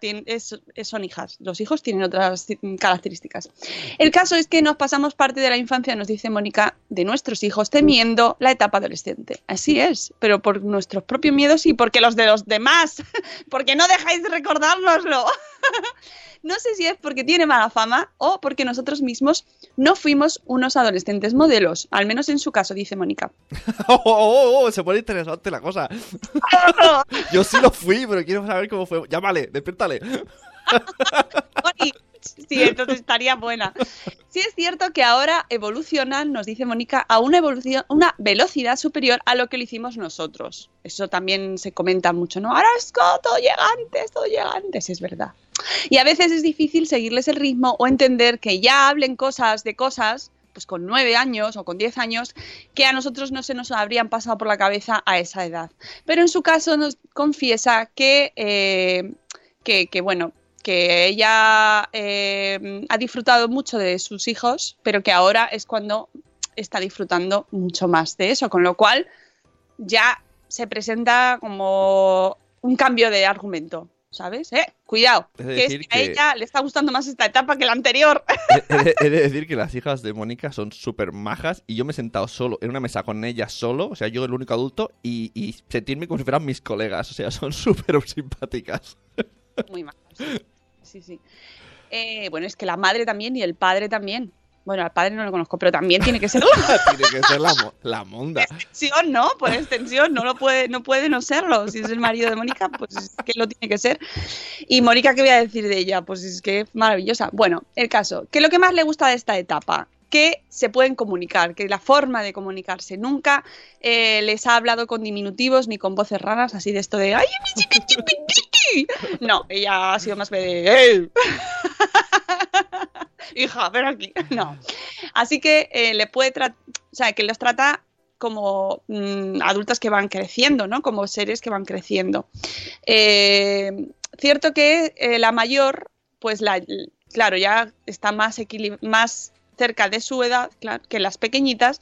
son hijas. Los hijos tienen otras características. El caso es que nos pasamos parte de la infancia, nos dice Mónica, de nuestros hijos temiendo la etapa adolescente. Así es, pero por nuestros propios miedos y porque los de los demás, *laughs* porque no dejáis de recordárnoslo. *laughs* No sé si es porque tiene mala fama o porque nosotros mismos no fuimos unos adolescentes modelos, al menos en su caso, dice Mónica. Oh, oh, oh, oh, se pone interesante la cosa. *laughs* Yo sí lo fui, pero quiero saber cómo fue. Llámale, despiértale. Sí, entonces estaría buena. Sí es cierto que ahora evolucionan, nos dice Mónica, a una evolución, una velocidad superior a lo que lo hicimos nosotros. Eso también se comenta mucho, ¿no? Ahora es todo llega antes, todo llega antes, es verdad. Y a veces es difícil seguirles el ritmo o entender que ya hablen cosas de cosas, pues con nueve años o con diez años, que a nosotros no se nos habrían pasado por la cabeza a esa edad. Pero en su caso nos confiesa que, eh, que, bueno, que ella eh, ha disfrutado mucho de sus hijos, pero que ahora es cuando está disfrutando mucho más de eso, con lo cual ya se presenta como un cambio de argumento, ¿sabes? Eh, cuidado, de que, es que a ella le está gustando más esta etapa que la anterior. *laughs* He, he de- decir que las hijas de Mónica son súper majas y yo me he sentado solo en una mesa con ellas solo, o sea, yo el único adulto, y, y sentirme como si fueran mis colegas, o sea, *laughs* son súper simpáticas. Muy mal. Sí, sí. Eh, bueno, es que la madre también y el padre también. Bueno, al padre no lo conozco, pero también tiene que ser *laughs* Tiene que ser la, mo- la monda. extensión, ¿no? Por extensión, no lo puede, no puede no serlo. Si es el marido de Mónica, pues es que lo tiene que ser. Y Mónica, ¿qué voy a decir de ella? Pues es que es maravillosa. Bueno, el caso, que lo que más le gusta de esta etapa, que se pueden comunicar, que la forma de comunicarse nunca eh, les ha hablado con diminutivos ni con voces raras, así de esto de ¡ay, mi chiqui". No, ella ha sido más de ¡Ey! *laughs* *laughs* Hija, ven aquí. *laughs* No. Así que eh, le puede tratar, o sea, que los trata como mm, adultas que van creciendo, ¿no? Como seres que van creciendo. Eh, cierto que eh, la mayor, pues la, claro, ya está más, más cerca de su edad claro, que las pequeñitas.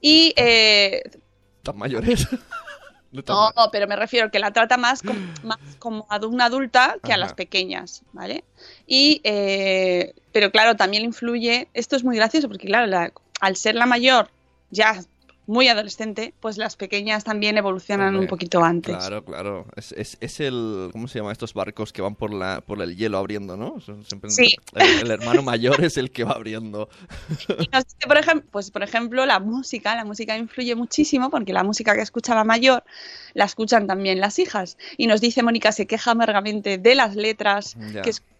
Y eh, Tan mayores. *laughs* No no, pero me refiero que la trata más como, *gasps* más como a una adulta que a las pequeñas, ¿vale? Y, eh, pero claro, también influye, esto es muy gracioso porque claro, la- al ser la mayor ya muy adolescente, pues las pequeñas también evolucionan Hombre, un poquito antes. Claro, claro. Es, es, es el. ¿Cómo se llama estos barcos que van por la por el hielo abriendo, no? Siempre- Sí. El, el hermano mayor es el que va abriendo. *laughs* Y nos dice, por ejemplo, pues por ejemplo, la música, la música influye muchísimo porque la música que escucha la mayor la escuchan también las hijas. Y nos dice Mónica se queja amargamente de las letras Ya. que escucha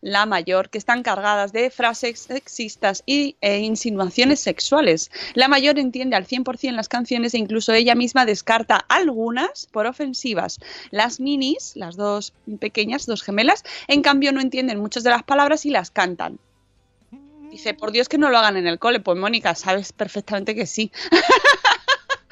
la mayor, que están cargadas de frases sexistas y, e insinuaciones sexuales. La mayor entiende al 100% las canciones e incluso ella misma descarta algunas por ofensivas. Las minis, las dos pequeñas, dos gemelas, en cambio no entienden muchas de las palabras y las cantan. Dice, por Dios que no lo hagan en el cole. Pues Mónica, sabes perfectamente que sí. *laughs*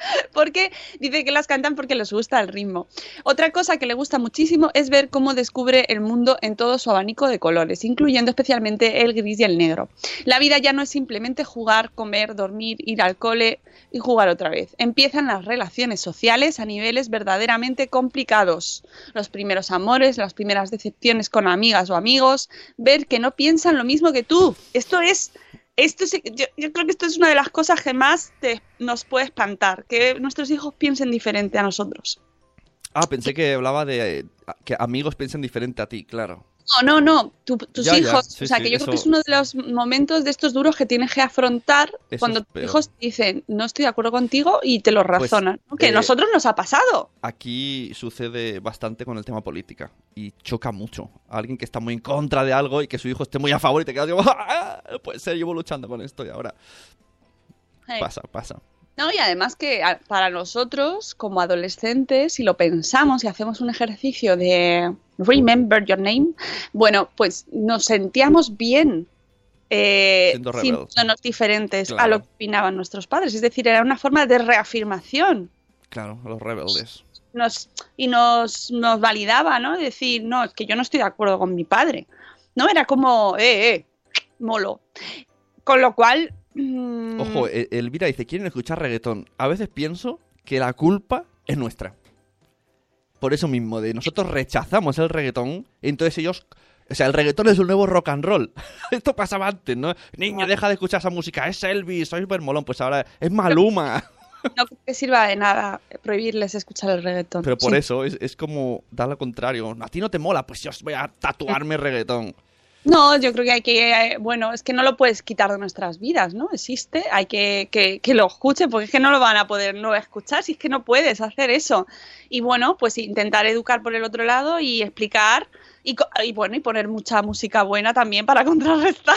*laughs* porque dice que las cantan porque les gusta el ritmo. Otra cosa que le gusta muchísimo es ver cómo descubre el mundo en todo su abanico de colores, incluyendo especialmente el gris y el negro. La vida ya no es simplemente jugar, comer, dormir, ir al cole y jugar otra vez. Empiezan las relaciones sociales a niveles verdaderamente complicados. Los primeros amores, las primeras decepciones con amigas o amigos, ver que no piensan lo mismo que tú. Esto es esto sí- yo, creo que esto es una de las cosas que más nos puede espantar, que nuestros hijos piensen diferente a nosotros. Ah, pensé que hablaba de eh, que amigos piensen diferente a ti, claro. No, no, no, tu- tus Ya, ya, hijos, sí, o sea, sí, que yo creo que es uno de los momentos de estos duros que tienes que afrontar Eso cuando tus hijos te dicen, no estoy de acuerdo contigo y te lo Pues, razonan, ¿no? que eh, a nosotros nos ha pasado. Aquí sucede bastante con el tema política y choca mucho. Alguien que está muy en contra de algo y que su hijo esté muy a favor y te quedas como, *laughs* "Ah, puede ser, llevo luchando con esto y ahora pasa, pasa. No, y además que para nosotros, como adolescentes, si lo pensamos y hacemos un ejercicio de remember your name, bueno, pues nos sentíamos bien eh, sintiéndonos diferentes a lo que opinaban nuestros padres. Es decir, era una forma de reafirmación. Claro, los rebeldes. Nos, y nos, nos validaba, ¿no? Decir, no, es que yo no estoy de acuerdo con mi padre. No, era como, eh, eh, molo. Con lo cual... mm, Ojo, eh, Elvira dice, quieren escuchar reggaetón. A veces pienso que la culpa es nuestra. Por eso mismo, de nosotros rechazamos el reggaetón, entonces ellos... O sea, el reggaetón es un nuevo rock and roll. *laughs* Esto pasaba antes, ¿no? Niño, deja de escuchar esa música. Es Elvis, soy súper molón. Pues ahora es Maluma. no creo que sirva de nada prohibirles escuchar el reggaetón. Pero por Sí. eso es, es como dar lo contrario. A ti no te mola, pues yo os voy a tatuarme reggaetón. No, yo creo que hay que, eh, bueno, es que no lo puedes quitar de nuestras vidas, ¿no? Existe, hay que, que, que lo escuchen, porque es que no lo van a poder no escuchar, si es que no puedes hacer eso. Y bueno, pues intentar educar por el otro lado y explicar, y, y bueno, y poner mucha música buena también para *laughs* contrarrestar.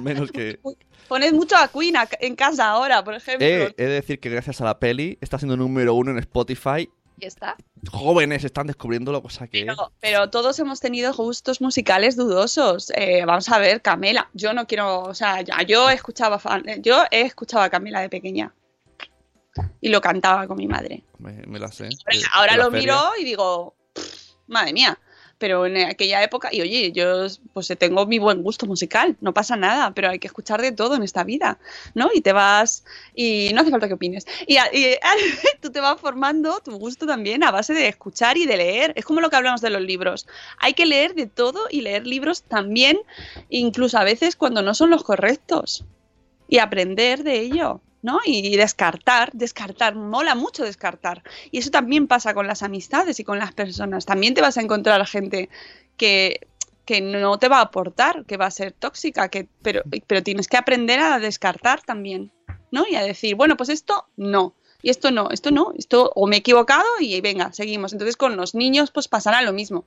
Menos que... *laughs* Poned mucho a Queen en casa ahora, por ejemplo. Eh, he de decir que gracias a la peli está siendo número uno en Spotify. Y está. Jóvenes están descubriéndolo, cosa que... Pero, pero todos hemos tenido gustos musicales dudosos. Eh, vamos a ver, Camela. Yo no quiero, o sea, ya- yo escuchaba, fan- yo he escuchado a Camela de pequeña y lo cantaba con mi madre. Me, me la sé. Ahora, la lo feria. miro y digo, "Pff, madre mía. Pero en aquella época, y oye, yo pues tengo mi buen gusto musical, no pasa nada, pero hay que escuchar de todo en esta vida, ¿no? Y te vas, y no hace falta que opines. Y, y *laughs* tú te vas formando tu gusto también a base de escuchar y de leer. Es como lo que hablamos de los libros. Hay que leer de todo y leer libros también, incluso a veces cuando no son los correctos. Y aprender de ello. ¿No? Y descartar, descartar, mola mucho descartar. Y eso también pasa con las amistades y con las personas. También te vas a encontrar gente que, que no te va a aportar, que va a ser tóxica, que, pero, pero tienes que aprender a descartar también, ¿no? Y a decir, bueno, pues esto no. Y esto no, esto no, esto o me he equivocado y venga, seguimos. Entonces con los niños pues pasará lo mismo.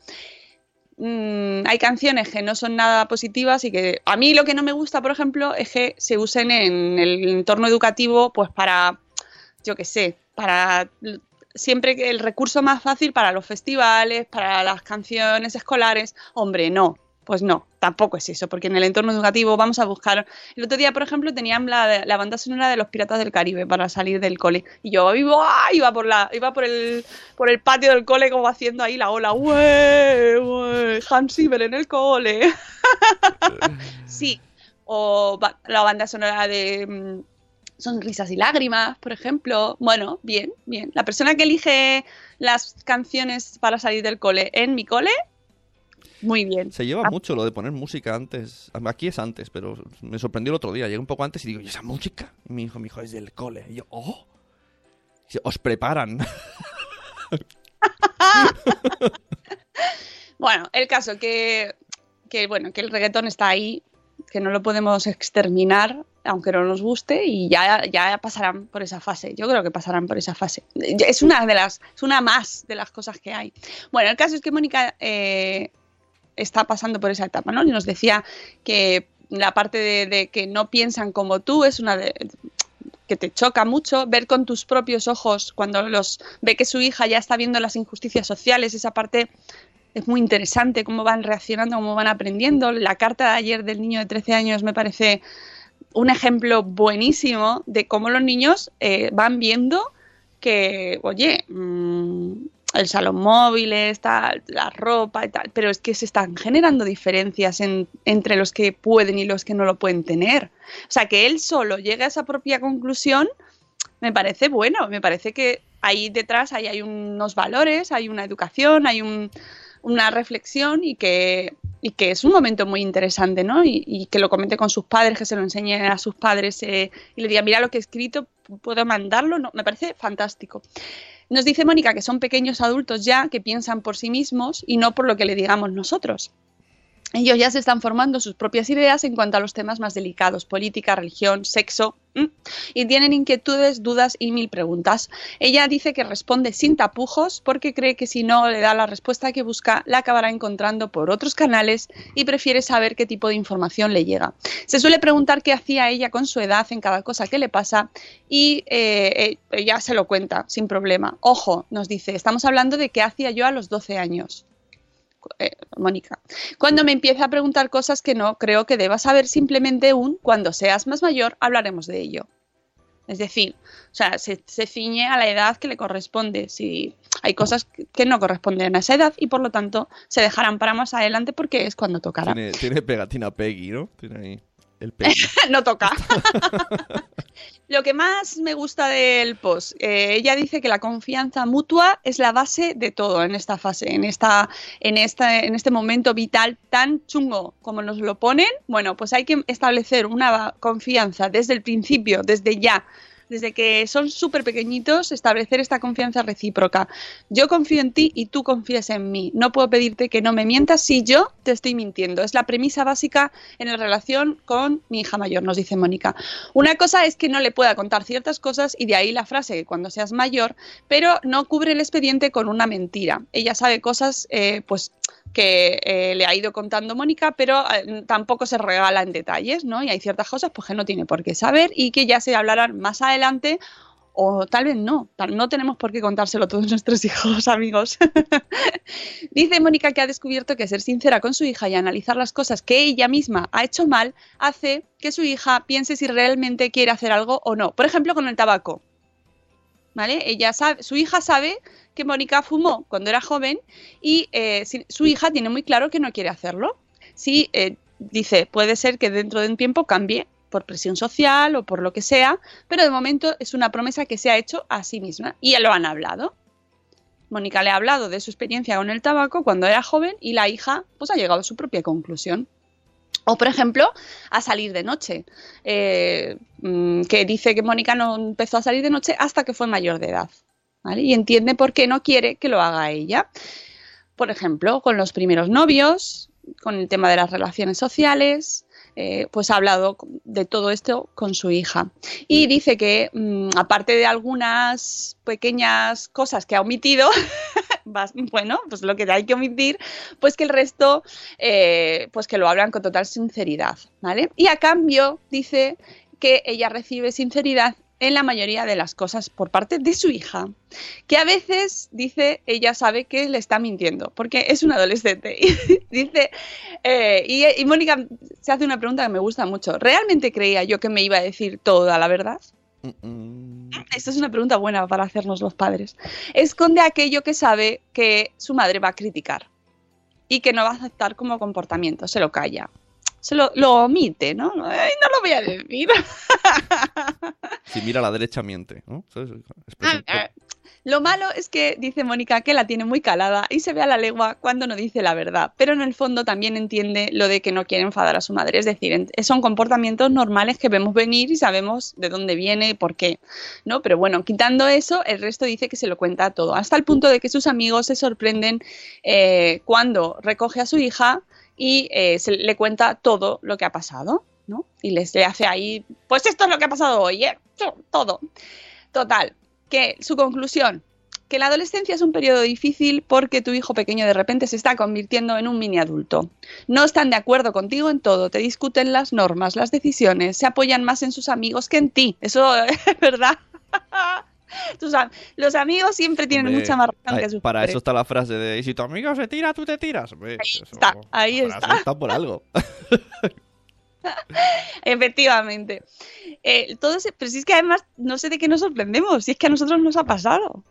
Mm, hay canciones que no son nada positivas y que a mí lo que no me gusta, por ejemplo, es que se usen en el entorno educativo pues para, yo qué sé, para siempre el recurso más fácil para los festivales, para las canciones escolares, hombre, no, pues no, tampoco es eso, porque en el entorno educativo vamos a buscar. El otro día, por ejemplo, tenían la, la banda sonora de los Piratas del Caribe para salir del cole. Y yo iba, iba por la, iba por el, por el patio del cole como haciendo ahí la ola, ¡Ué! Hans Zimmer en el cole. *laughs* sí. O la banda sonora de mm, Sonrisas y Lágrimas, por ejemplo. Bueno, bien, bien. La persona que elige las canciones para salir del cole en mi cole, muy bien. Se lleva mucho lo de poner música antes. Aquí es antes, pero me sorprendió el otro día. Llegué un poco antes y digo, ¿y esa música? Y mi hijo, mi hijo es del cole. Y yo, ¡oh! Dice, Os preparan. *laughs* Bueno, el caso que, que bueno, que el reggaetón está ahí, que no lo podemos exterminar, aunque no nos guste, y ya, ya pasarán por esa fase. Yo creo que pasarán por esa fase. Es una de las, es una más de las cosas que hay. Bueno, el caso es que Mónica eh, está pasando por esa etapa, ¿no? Y nos decía que la parte de, que no piensan como tú es una de, que te choca mucho ver con tus propios ojos cuando los ve que su hija ya está viendo las injusticias sociales, esa parte es muy interesante cómo van reaccionando, cómo van aprendiendo. La carta de ayer del niño de 13 años me parece un ejemplo buenísimo de cómo los niños eh, van viendo que, oye, mm, el salón móviles, tal, la ropa y tal, pero es que se están generando diferencias en- entre los que pueden y los que no lo pueden tener. O sea, que él solo llegue a esa propia conclusión me parece bueno, me parece que ahí detrás ahí hay unos valores, hay una educación, hay un- una reflexión y que, y que es un momento muy interesante, ¿no? Y, y que lo comente con sus padres, que se lo enseñe a sus padres eh, y le diga, mira lo que he escrito, puedo mandarlo, no, me parece fantástico. Nos dice Mónica que son pequeños adultos ya que piensan por sí mismos y no por lo que le digamos nosotros. Ellos ya se están formando sus propias ideas en cuanto a los temas más delicados, política, religión, sexo. Y tienen inquietudes, dudas y mil preguntas. Ella dice que responde sin tapujos porque cree que si no le da la respuesta que busca, la acabará encontrando por otros canales y prefiere saber qué tipo de información le llega. Se suele preguntar qué hacía ella con su edad en cada cosa que le pasa y eh, eh, ella se lo cuenta sin problema. Ojo, nos dice, estamos hablando de qué hacía yo a los 12 años. Eh, Mónica, cuando me empieza a preguntar cosas que no creo que deba saber simplemente un cuando seas más mayor hablaremos de ello. Es decir, o sea, se, ciñe a la edad que le corresponde. Si hay cosas que- no corresponden a esa edad y por lo tanto se dejarán para más adelante porque es cuando tocará. Tiene pegatina Peggy, ¿no? Tiene ahí el *laughs* no toca. *laughs* Lo que más me gusta del post, eh, ella dice que la confianza mutua es la base de todo en esta fase, en esta, en esta, en este momento vital tan chungo como nos lo ponen. Bueno, pues hay que establecer una confianza desde el principio, desde ya. Desde que son súper pequeñitos, establecer esta confianza recíproca. Yo confío en ti y tú confías en mí. No puedo pedirte que no me mientas si yo te estoy mintiendo. Es la premisa básica en la relación con mi hija mayor, nos dice Mónica. Una cosa es que no le pueda contar ciertas cosas y de ahí la frase que cuando seas mayor, pero no cubre el expediente con una mentira. Ella sabe cosas, eh, pues que eh, le ha ido contando Mónica, pero eh, tampoco se regala en detalles, ¿no? Y hay ciertas cosas pues, que no tiene por qué saber y que ya se hablarán más adelante o tal vez no, no tenemos por qué contárselo a todos *laughs* nuestros hijos, amigos. *laughs* Dice Mónica que ha descubierto que ser sincera con su hija y analizar las cosas que ella misma ha hecho mal hace que su hija piense si realmente quiere hacer algo o no. Por ejemplo, con el tabaco. ¿Vale? Ella sabe, su hija sabe que Mónica fumó cuando era joven y eh, su hija tiene muy claro que no quiere hacerlo. Si eh, dice, puede ser que dentro de un tiempo cambie por presión social o por lo que sea, pero de momento es una promesa que se ha hecho a sí misma y ya lo han hablado. Mónica le ha hablado de su experiencia con el tabaco cuando era joven y la hija pues ha llegado a su propia conclusión. O, por ejemplo, a salir de noche, eh, mm, que dice que Mónica no empezó a salir de noche hasta que fue mayor de edad. ¿Vale? Y entiende por qué no quiere que lo haga ella. Por ejemplo, con los primeros novios, con el tema de las relaciones sociales, eh, pues ha hablado de todo esto con su hija. Y dice que, mm, aparte de algunas pequeñas cosas que ha omitido, *laughs* bueno, pues lo que hay que omitir, pues que el resto, eh, pues que lo hablan con total sinceridad, ¿vale? Y a cambio, dice que ella recibe sinceridad en la mayoría de las cosas por parte de su hija, que a veces dice ella sabe que le está mintiendo, porque es un adolescente. Y *laughs* dice, eh, y, y Mónica se hace una pregunta que me gusta mucho. ¿Realmente creía yo que me iba a decir toda la verdad? Esta es una pregunta buena para hacernos los padres. Esconde aquello que sabe que su madre va a criticar y que no va a aceptar como comportamiento, se lo calla. Se lo, lo omite, ¿no? Ay, no lo voy a decir. *laughs* Si mira a la derecha, miente. ¿no? Expresión Ah, Lo malo es que dice Mónica que la tiene muy calada y se ve a la legua cuando no dice la verdad, pero en el fondo también entiende lo de que no quiere enfadar a su madre. Es decir, son comportamientos normales que vemos venir y sabemos de dónde viene y por qué, ¿no? Pero bueno, quitando eso, el resto dice que se lo cuenta todo, hasta el punto de que sus amigos se sorprenden eh, cuando recoge a su hija y eh, se le cuenta todo lo que ha pasado, ¿no? Y les le hace ahí, pues esto es lo que ha pasado hoy, ¿eh? Todo. Total, que su conclusión, que la adolescencia es un periodo difícil porque tu hijo pequeño de repente se está convirtiendo en un mini adulto. No están de acuerdo contigo en todo, te discuten las normas, las decisiones, se apoyan más en sus amigos que en ti. Eso *laughs* es verdad. *laughs* Tus los amigos siempre tienen Hombre, mucha más razón que sus Para padres. eso está la frase de: "Y si tu amigo se tira, tú te tiras. Hombre, eso- está, ahí está. está por algo. *laughs* Efectivamente. Eh, todo ese- pero si es que además no sé de qué nos sorprendemos, si es que a nosotros nos ha pasado.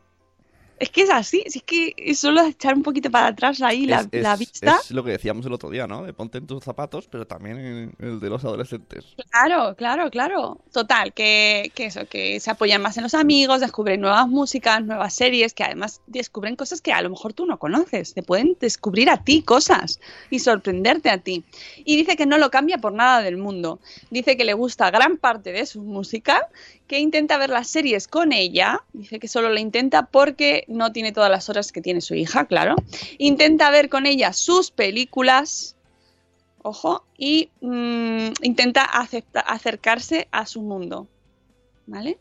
Es que es así, si es que es solo echar un poquito para atrás ahí la, es, es- la vista. es lo que decíamos el otro día, ¿no? De ponte en tus zapatos, pero también en el de los adolescentes. Claro, claro, claro. Total, que, que eso, que se apoyan más en los amigos, descubren nuevas músicas, nuevas series, que además descubren cosas que a lo mejor tú no conoces. Te pueden descubrir a ti cosas y sorprenderte a ti. Y dice que no lo cambia por nada del mundo. Dice que le gusta gran parte de su música, que intenta ver las series con ella. Dice que solo lo intenta porque no tiene todas las horas que tiene su hija, claro. Intenta ver con ella sus películas ojo, y mm, intenta acercarse a su mundo. ¿Vale?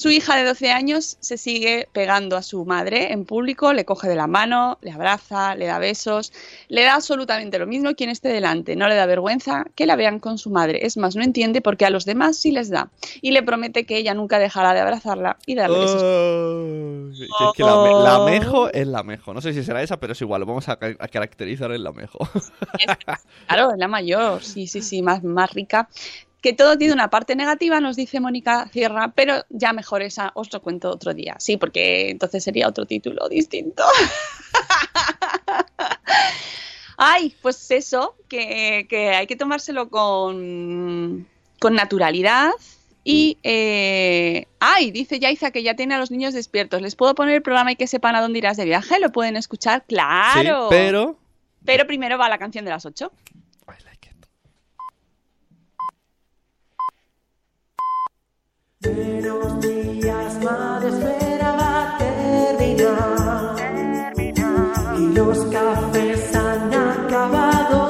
Su hija de 12 años se sigue pegando a su madre en público, le coge de la mano, le abraza, le da besos, le da absolutamente lo mismo quien esté delante, no le da vergüenza que la vean con su madre. Es más, no entiende por qué a los demás sí les da. Y le promete que ella nunca dejará de abrazarla y darle besos. Es que la, la mejo es la mejo. No sé si será esa, pero es igual. Lo vamos a caracterizar en la mejo. *laughs* Claro, es la mayor, sí, sí, sí, más, más rica. Que todo tiene una parte negativa, nos dice Mónica Sierra, pero ya mejor esa os lo cuento otro día. Sí, porque entonces sería otro título distinto. *laughs* Ay, pues eso, que, que hay que tomárselo con, con naturalidad. Y, eh, ay, dice Yaiza que ya tiene a los niños despiertos. ¿Les puedo poner el programa y que sepan a dónde irás de viaje? ¿Lo pueden escuchar? ¡Claro! Sí, pero. Pero primero va la canción de las 8. Buenos días, madre, espera, va a terminar. Y los cafés han acabado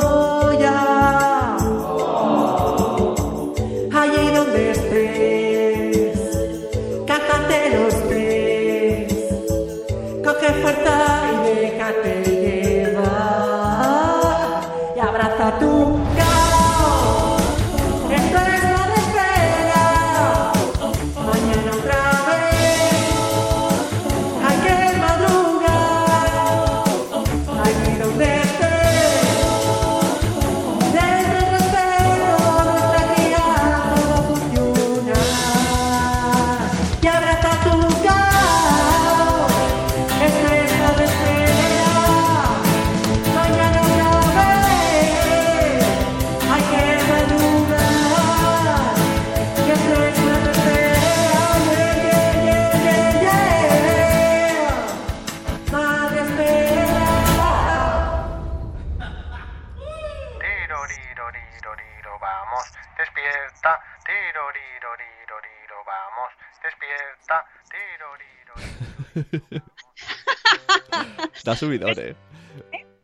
Da subidón, eh.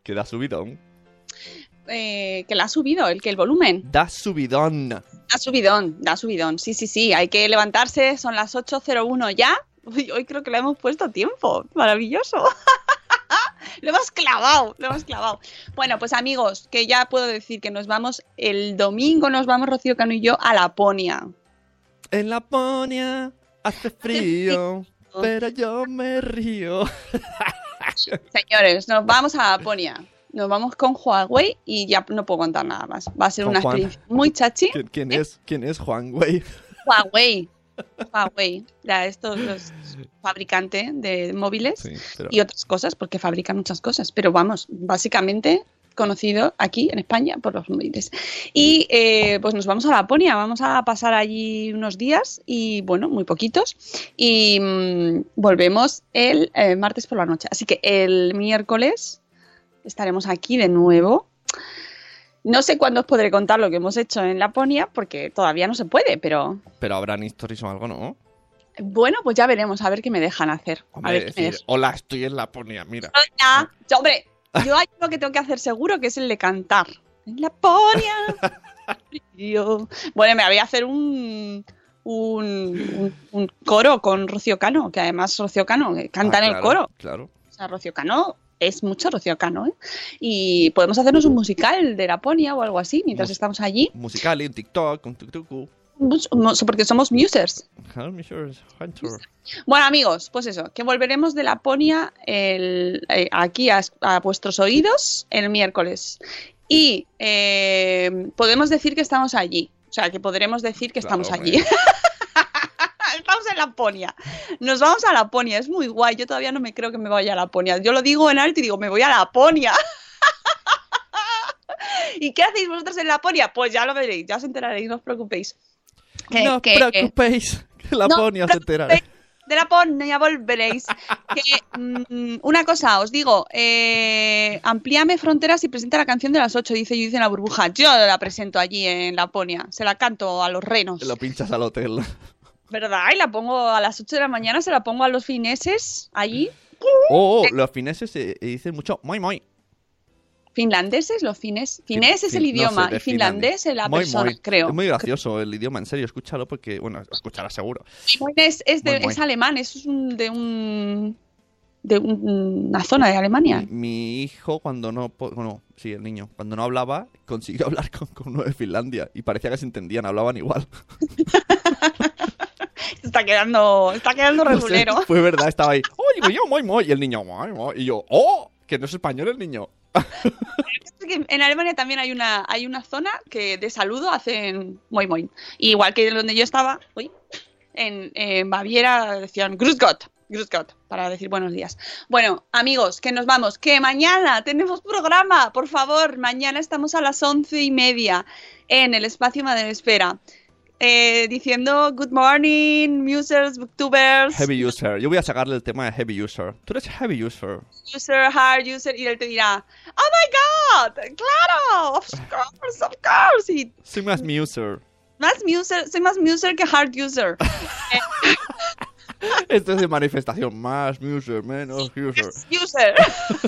Que da subidón. Eh, que la ha subido, el que el volumen. Da subidón. Da subidón, da subidón. Sí, sí, sí. Hay que levantarse. Son las 8.01 ya. Uy, hoy creo que le hemos puesto tiempo. Maravilloso. *laughs* lo hemos clavado, lo hemos clavado. Bueno, pues amigos, que ya puedo decir que nos vamos el domingo, nos vamos Rocío Cano y yo a Laponia. En Laponia hace *laughs* frío, *laughs* pero yo me río. *laughs* Señores, nos vamos a Laponia. Nos vamos con Huawei y ya no puedo contar nada más. Va a ser una Juan. experiencia muy chachi. ¿Quién, quién es? ¿Quién es Güey? Huawei. Huawei. Ya, estos los fabricante de móviles Sí, pero- y otras cosas, porque fabrican muchas cosas. Pero vamos, básicamente conocido aquí en España por los móviles. Y eh, pues nos vamos a Laponia, vamos a pasar allí unos días y bueno, muy poquitos. Y mm, volvemos el eh, martes por la noche. Así que el miércoles estaremos aquí de nuevo. No sé cuándo os podré contar lo que hemos hecho en Laponia, porque todavía no se puede, pero Pero habrán historias o algo, ¿no? bueno, pues ya veremos, a ver qué me dejan hacer. a Hombre, ver qué me decir, hola, estoy en Laponia, mira. dejan. Yo, hombre, yo hay uno que tengo que hacer seguro, que es el de cantar. En Laponia. frío. bueno, me voy a hacer un, un, un- un coro con Rocío Cano, que además Rocío Cano eh, canta Ah, en el coro. Claro. O sea, Rocío Cano es mucho Rocío Cano, ¿eh? Y podemos hacernos un musical de Laponia o algo así mientras Mus- estamos allí. Musical, un TikTok, un tuk mus- Porque somos musers. Bueno, amigos, pues eso, que volveremos de Laponia el, eh, aquí a, a vuestros oídos el miércoles. y eh, podemos decir que estamos allí. O sea, que podremos decir que Claro, estamos allí. *laughs* estamos en Laponia. Nos vamos a Laponia, es muy guay. Yo todavía no me creo que me vaya a Laponia. Yo lo digo en alto y digo, me voy a Laponia. *laughs* ¿Y qué hacéis vosotros en Laponia? Pues ya lo veréis, ya os enteraréis, no os preocupéis. Que- no os que- preocupéis, que la No Ponia se enterará. de Laponia volveréis. Que, mm, una cosa, os digo, eh, amplíame fronteras y presenta la canción de las 8, dice Judith en la burbuja. Yo la presento allí en Laponia, se la canto a los renos. Lo pinchas al hotel. ¿Verdad? Y la pongo a las 8 de la mañana, se la pongo a los fineses allí. Oh, oh, los fineses eh, dicen mucho moi moi. Finlandeses, los fines. Finés es Fin- el no idioma sé, y finlandés es la persona, creo. Es muy gracioso el idioma, en serio, escúchalo porque, bueno, escucharás seguro. Es, es, de- es alemán, es un- de un de un- una zona de Alemania. Mi, mi hijo cuando no, bueno, sí, el niño, cuando no hablaba, consiguió *laughs* hablar con, con uno de Finlandia y parecía que se entendían, hablaban igual. *laughs* Está quedando, está quedando No sé, regulero. fue verdad, estaba ahí, oh, digo yo, moi, moi, y el niño, moi, moi, y yo, oh, que no es español el niño. *laughs* En Alemania también hay una, hay una zona que de saludo hacen muy muy. Igual que donde yo estaba, uy, en, en Baviera decían Grüß Gott, Grüß Gott, para decir buenos días. Bueno, amigos, que nos vamos, que mañana tenemos programa, por favor, mañana estamos a las once y media en el espacio Madre Espera. Eh, diciendo good morning, musers, booktubers, Heavy user, yo voy a sacarle el tema de heavy user. Tú eres heavy user. user, hard user, y él te dirá, oh my god, claro, of *laughs* course, of course, y Soy más muser. Más muser, soy más muser que hard user. *laughs* Esto es de manifestación, más muser, menos user. user.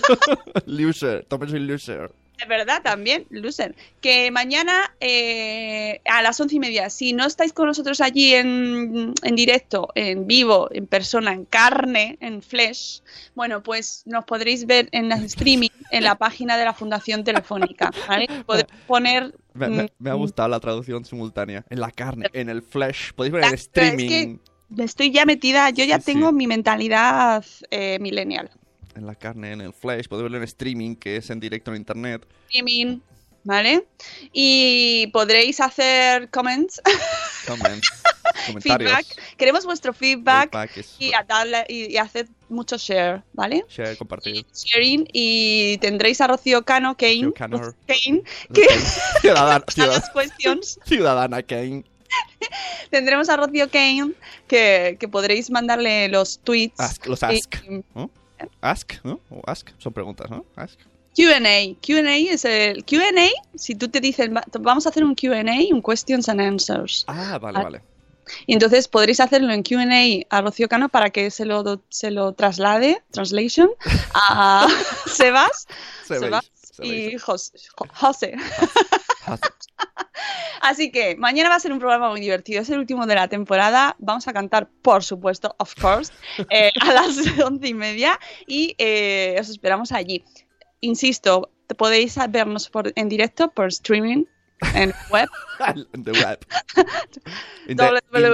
*laughs* loser, también soy loser. De verdad, también, loser. Que mañana eh, a las once y media, si no estáis con nosotros allí en, en directo, en vivo, en persona, en carne, en flesh, bueno, pues nos podréis ver en el streaming en la página de la Fundación Telefónica. ¿vale? *laughs* Poner. Me, me- me ha mm, gustado la traducción simultánea. En la carne, en el flesh. Podéis ver es streaming. que estoy ya metida, yo ya Sí, sí. tengo mi mentalidad eh, millennial. En la carne, en el flesh. Podéis verlo en streaming, que es en directo en internet. streaming, ¿vale? Y podréis hacer comments, *laughs* Comments, comentarios. feedback. Queremos vuestro feedback, Feedback es- y, a darle, y, y haced mucho share, ¿vale? Share, compartir. Sharing y tendréis a Rocío Cano, Kane, Rocío Kane, que Ciudadana, *laughs* a ciudad- las questions *laughs* ciudadana Kane. tendremos a Rocío Kane que, que podréis mandarle los tweets. Ask, los y- ask. Ask, ¿no? O ask, son preguntas, ¿no? Ask. Q&A. Q&A es el Q&A. Si tú te dices, "Va- vamos a hacer un Q&A, un questions and answers. Ah, vale, Ah, vale. Y entonces podréis hacerlo en QA a Rocío Cano para que se lo, se lo traslade, translation, a *laughs* Sebas, Sebas. Y Jos- Jo- José. *laughs* Así que mañana va a ser un programa muy divertido. Es el último de la temporada. Vamos a cantar, por supuesto, of course, *laughs* eh, a las *laughs* once y media y eh, os esperamos allí. Insisto, podéis vernos por, en directo por streaming en web the web.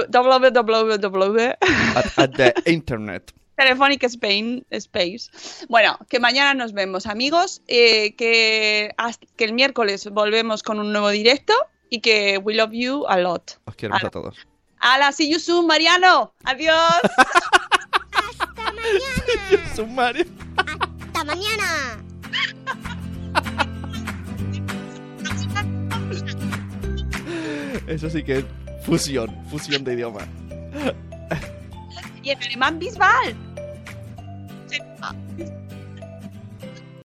Www. at, at the internet. Telephonic Spain Space. Bueno, que mañana nos vemos, amigos. eh, que, hasta- que el miércoles volvemos con un nuevo directo y que we love you a lot. Os queremos Ala. a todos. ¡Hala! See you soon, Mariano. Adiós. *laughs* Hasta mañana. Sumario. Hasta mañana. Eso sí que es fusión, fusión de idioma. Y en alemán, Bisbal.